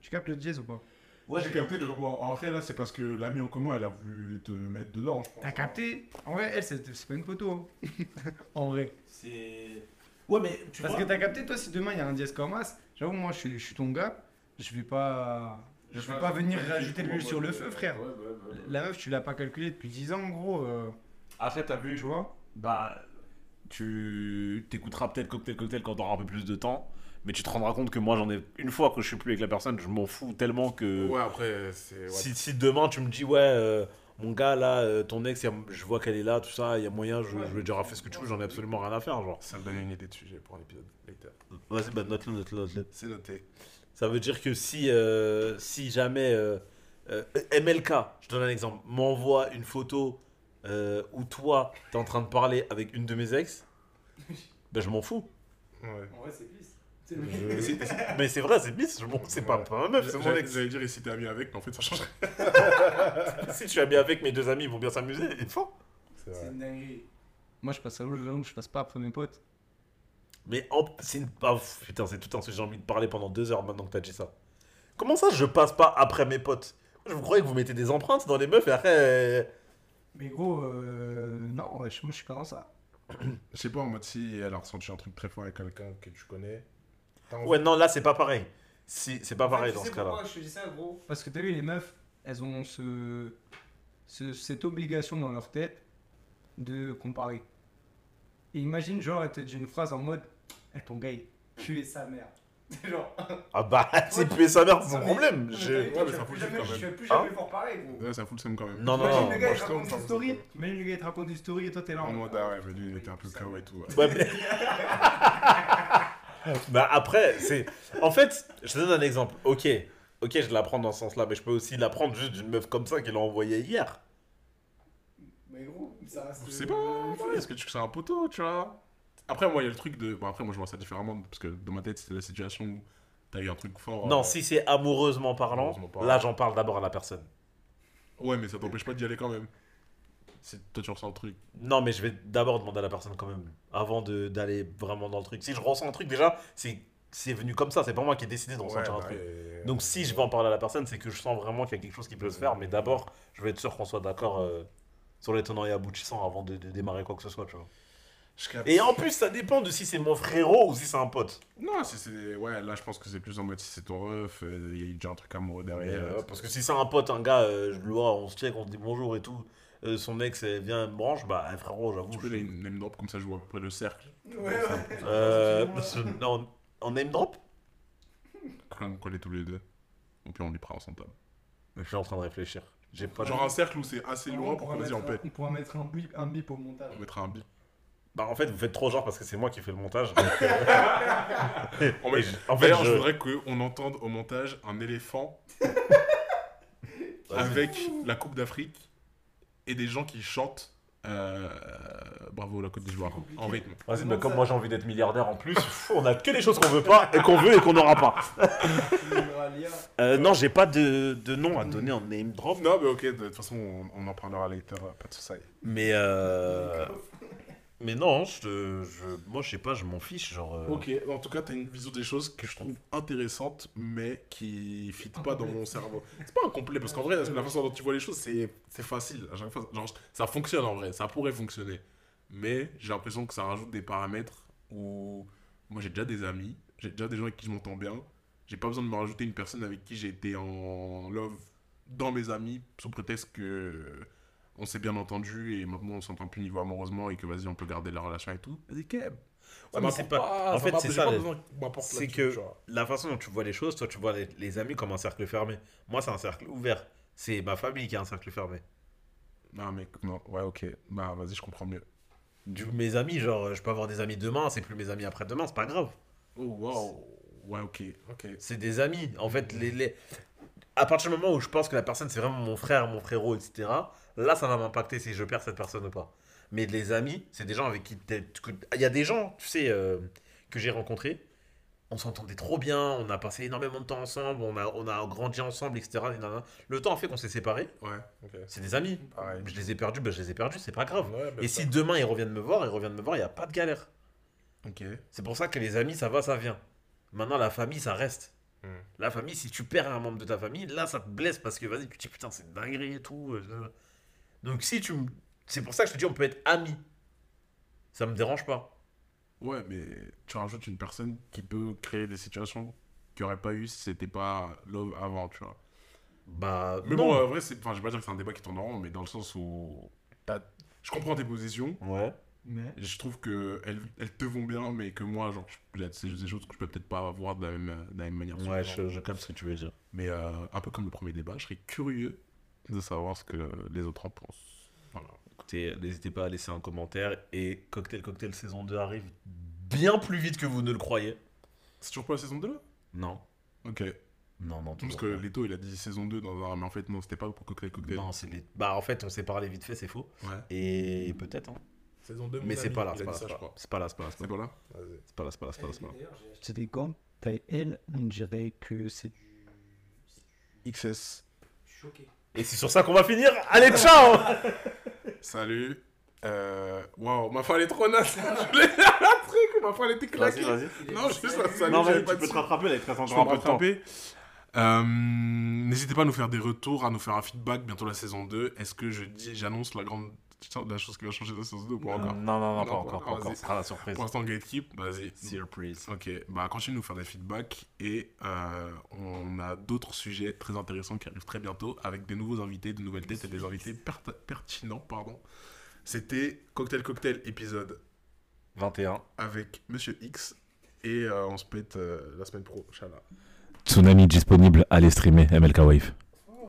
Tu captes le jazz ou pas? Ouais, J'ai capté le. Bon, en fait, là, c'est parce que l'ami en commun, elle a voulu te mettre dedans. T'as capté? En vrai, elle, c'est pas une photo. hein. (laughs) en vrai. C'est. Ouais, mais tu Parce vois. que t'as capté, toi, si demain il y a un dièse comme as, j'avoue, moi, je suis, je suis ton gars. Je vais pas. Je vais pas venir rajouter de l'huile sur le feu, frère. Ouais, ouais. La meuf, tu l'as pas calculé depuis 10 ans, en gros. euh, Après, t'as vu, tu vois? bah. Tu t'écouteras peut-être Cocktail Cocktail quand t'auras un peu plus de temps. Mais tu te rendras compte que moi, j'en ai. Une fois que je suis plus avec la personne, je m'en fous tellement que. Ouais, après, c'est. ouais. Si, si demain tu me dis ouais euh, mon gars là euh, ton ex y a- je vois qu'elle est là tout ça il y a moyen je, je vais dire ah, fais ce que tu veux j'en ai absolument rien à faire genre Ça me donne une idée de sujet pour un épisode later. vas-y bah note-le note-le note-le C'est noté. ça veut dire que si euh, si jamais euh, euh, MLK je donne un exemple m'envoie une photo euh, où toi t'es en train de parler avec une de mes ex ben je m'en fous Ouais. En vrai, c'est glisse. Je- mais c'est vrai c'est bis je m'en c'est pas, Ouais. pas ma meuf c'est mon J'allais ex j'allais dire, et si t'es ami avec, mais en fait, ça changerait. (laughs) si tu es bien avec mes deux amis ils vont bien s'amuser il faut C'est C'est vrai. une dinguerie. Moi, je passe à l'autre langue, je passe pas après mes potes. Mais en- c'est une... ah, pff, putain, c'est tout un sujet, j'ai envie de parler pendant deux heures maintenant que t'as dit ça. Comment ça, je passe pas après mes potes? Je vous croyais que vous mettez des empreintes dans les meufs et après... euh, Mais gros, euh, non, ouais, je- moi, je suis pas dans ça. Je sais pas, en mode si elle a ressenti un truc très fort avec quelqu'un que tu connais. t'as envie- Ouais, non, là, c'est pas pareil. Si, c'est pas pareil dans ce cas-là. je te dis ça, gros Parce que t'as vu, les meufs, elles ont ce, ce- cette obligation dans leur tête de comparer. Et imagine, genre, elle te dit une phrase en mode Eh, ton gars, il pue sa mère. Genre. Ah bah, (laughs) c'est puer sa mère, c'est mais- problème. Je- Ouais, mais ça fout plus le jamais- quand même. Tu vas plus Hein jamais fort pareil, gros. Ouais, ça fout le seum quand même. Non, non, Imagine non. le gars, moi, il je te raconte une ça story. me- Imagine le gars, il te raconte une story et toi, t'es là. En mode, ah ouais, mais lui, il était un peu KO et tout. ouais. Ouais, mais- (laughs) bah après, c'est... En fait, je te donne un exemple. Ok, ok, je la prends dans ce sens-là, mais je peux aussi la prendre juste d'une meuf comme ça qui l'a envoyée hier. Mais gros, ça reste. Je sais pas, ouais, est-ce que tu c'est un poteau, tu vois? Après, moi, il y a le truc de. Bon, après, moi, je vois ça différemment parce que dans ma tête, c'était la situation où T'as eu un truc fort. Non, euh, si c'est amoureusement parlant, Amoureusement parlant. là j'en parle d'abord à la personne. Ouais, mais ça t'empêche pas d'y aller quand même. Toi tu ressens le truc. Non, mais je vais d'abord demander à la personne quand même, avant de- d'aller vraiment dans le truc. Si je ressens un truc, déjà, c'est c'est venu comme ça, c'est pas moi qui ai décidé de ressentir un bah, truc. euh, Donc si je vais en parler à la personne, c'est que je sens vraiment qu'il y a quelque chose qui peut se faire, mais d'abord, je vais être sûr qu'on soit d'accord euh, sur les tenants et aboutissants avant de, de démarrer quoi que ce soit, tu vois. Et en plus, ça dépend de si c'est mon frérot ou si c'est un pote. Non, si c'est. Ouais, là je pense que c'est plus en mode si c'est ton ref, euh, il y a déjà un truc amoureux derrière. Euh, parce que si c'est un pote, un gars, euh, je le vois, on se check, on se dit bonjour et tout, euh, son ex elle vient, elle me branche, bah eh, frérot, j'avoue. Tu peux je- les name drop comme ça, je vois à peu près le cercle. Euh, non, en name drop? Quand on collait tous les deux. Et puis on les prend ensemble. table. Je suis en train de réfléchir. J'ai pas Genre un cercle où c'est assez loin on, pour qu'on se dise en un- paix. on pourra mettre un bip, un bip au montage. On mettra un bip. Bah en fait, vous faites trop genre parce que c'est moi qui fais le montage. (laughs) En fait, je- en fait, D'ailleurs, je- je voudrais qu'on entende au montage un éléphant avec la Coupe d'Afrique et des gens qui chantent euh, Bravo la Côte d'Ivoire en rythme. Vas-y, mais comme moi j'ai envie d'être milliardaire en plus, (laughs) on a que des choses qu'on veut pas et qu'on veut et qu'on n'aura pas. (laughs) Euh, non, j'ai pas de, de nom à donner en name drop. Non, mais ok, de toute façon, on, on en parlera later, pas de soucis. Mais euh... Mais non, je, je... moi je sais pas, je m'en fiche. Genre, euh, Ok, en tout cas, t'as une vision des choses que je trouve intéressante, mais qui fit pas dans mon cerveau. C'est pas incomplet, parce qu'en vrai, la façon dont tu vois les choses, c'est facile. Genre, ça fonctionne en vrai, ça pourrait fonctionner. Mais j'ai l'impression que ça rajoute des paramètres où moi j'ai déjà des amis, j'ai déjà des gens avec qui je m'entends bien. J'ai pas besoin de me rajouter une personne avec qui j'ai été en love dans mes amis, sous prétexte que on s'est bien entendu et maintenant on s'entend plus niveau amoureusement et que vas-y, on peut garder la relation et tout. Vas-y, Keb. Ouais, mais c'est pas- en fait, c'est ça, c'est que la façon dont tu vois les choses, toi tu vois les, les amis comme un cercle fermé. Moi c'est un cercle ouvert. C'est ma famille qui a un cercle fermé. Non, mec, non, ouais, ok. Bah, vas-y, je comprends mieux. Du mes amis, genre je peux avoir des amis demain, c'est plus mes amis après-demain, c'est pas grave. Oh, wow. Ouais, ok, ok. C'est des amis. En fait, les, les... à partir du moment où je pense que la personne c'est vraiment mon frère, mon frérot, etc., là ça va m'impacter si je perds cette personne ou pas. Mais les amis, c'est des gens avec qui. Il y a des gens, tu sais, euh, que j'ai rencontrés. On s'entendait trop bien, on a passé énormément de temps ensemble, on a, on a grandi ensemble, etc. Le temps a fait qu'on s'est séparés. Ouais. C'est des amis. Pareil. Je les ai perdus, ben je les ai perdus, c'est pas grave. Ouais, Et si demain ils reviennent me voir, ils reviennent me voir, il n'y a pas de galère. Ok. C'est pour ça que les amis, ça va, ça vient. Maintenant, la famille, ça reste. Hmm. La famille, si tu perds un membre de ta famille, là, ça te blesse parce que vas-y, tu te dis putain, c'est dinguerie et tout. euh, Donc, si tu. C'est pour ça que je te dis, on peut être amis. Ça me dérange pas. Ouais, mais tu rajoutes une personne qui peut créer des situations qu'il n'y aurait pas eu si c'était pas love avant, tu vois. Bah, Mais non. bon, en vrai, c'est... Enfin, je vais pas dire que c'est un débat qui tourne en rond, mais dans le sens où... t'as- Je comprends tes positions, Ouais. Je trouve qu'elles elles te vont bien, mais que moi, genre, c'est des choses que je peux peut-être pas voir de la même, de la même manière. Ouais, je, je capte ce que tu veux dire. Mais euh, un peu comme le premier débat, je serais curieux de savoir ce que les autres en pensent. Voilà. Écoutez, n'hésitez pas à laisser un commentaire. Et Cocktail Cocktail saison 2 arrive bien plus vite que vous ne le croyez. C'est toujours pas la saison 2 là? Non. Ok. Non, non, Parce toujours que. Leto il a dit saison 2 dans un. Mais en fait, non, c'était pas pour Cocktail Cocktail. Non, c'est. Bah, en fait, on s'est parlé vite fait, c'est faux. Ouais. Et peut-être, hein. Saison 2, Mais c'est pas là, c'est pas là, c'est pas là. C'est pas là, c'est pas là, c'est pas là. C'est pas là, c'est pas là, c'est des gants taille L, on dirait que c'est XS. choqué. Et c'est sur ça qu'on va finir. Allez, ciao (laughs) Salut. Euh. Waouh, ma femme elle est trop naze. (laughs) je un truc, ma femme elle était claquée. Non, juste ça, salut, Non, vas-y, tu peux te rattraper, là, il te reste Je encore un peu de rattraper. Euh, N'hésitez pas à nous faire des retours, à nous faire un feedback. Bientôt la saison 2. Est-ce que je dis, j'annonce la grande la chose qui va changer de la saison 2 ou pas encore Non, non, non, pas encore, pas encore. Ce sera la surprise. Pour l'instant, Gatekeep, vas-y. Surprise. Ok, bah continue de nous faire des feedbacks et euh, on a d'autres sujets très intéressants qui arrivent très bientôt avec des nouveaux invités, de nouvelles têtes et des invités per- pertinents, pardon. C'était Cocktail Cocktail épisode 21. avec Monsieur X et euh, on se pète euh, la semaine pro, Inch'Allah. Tsunami disponible, allez streamer MLK Wave.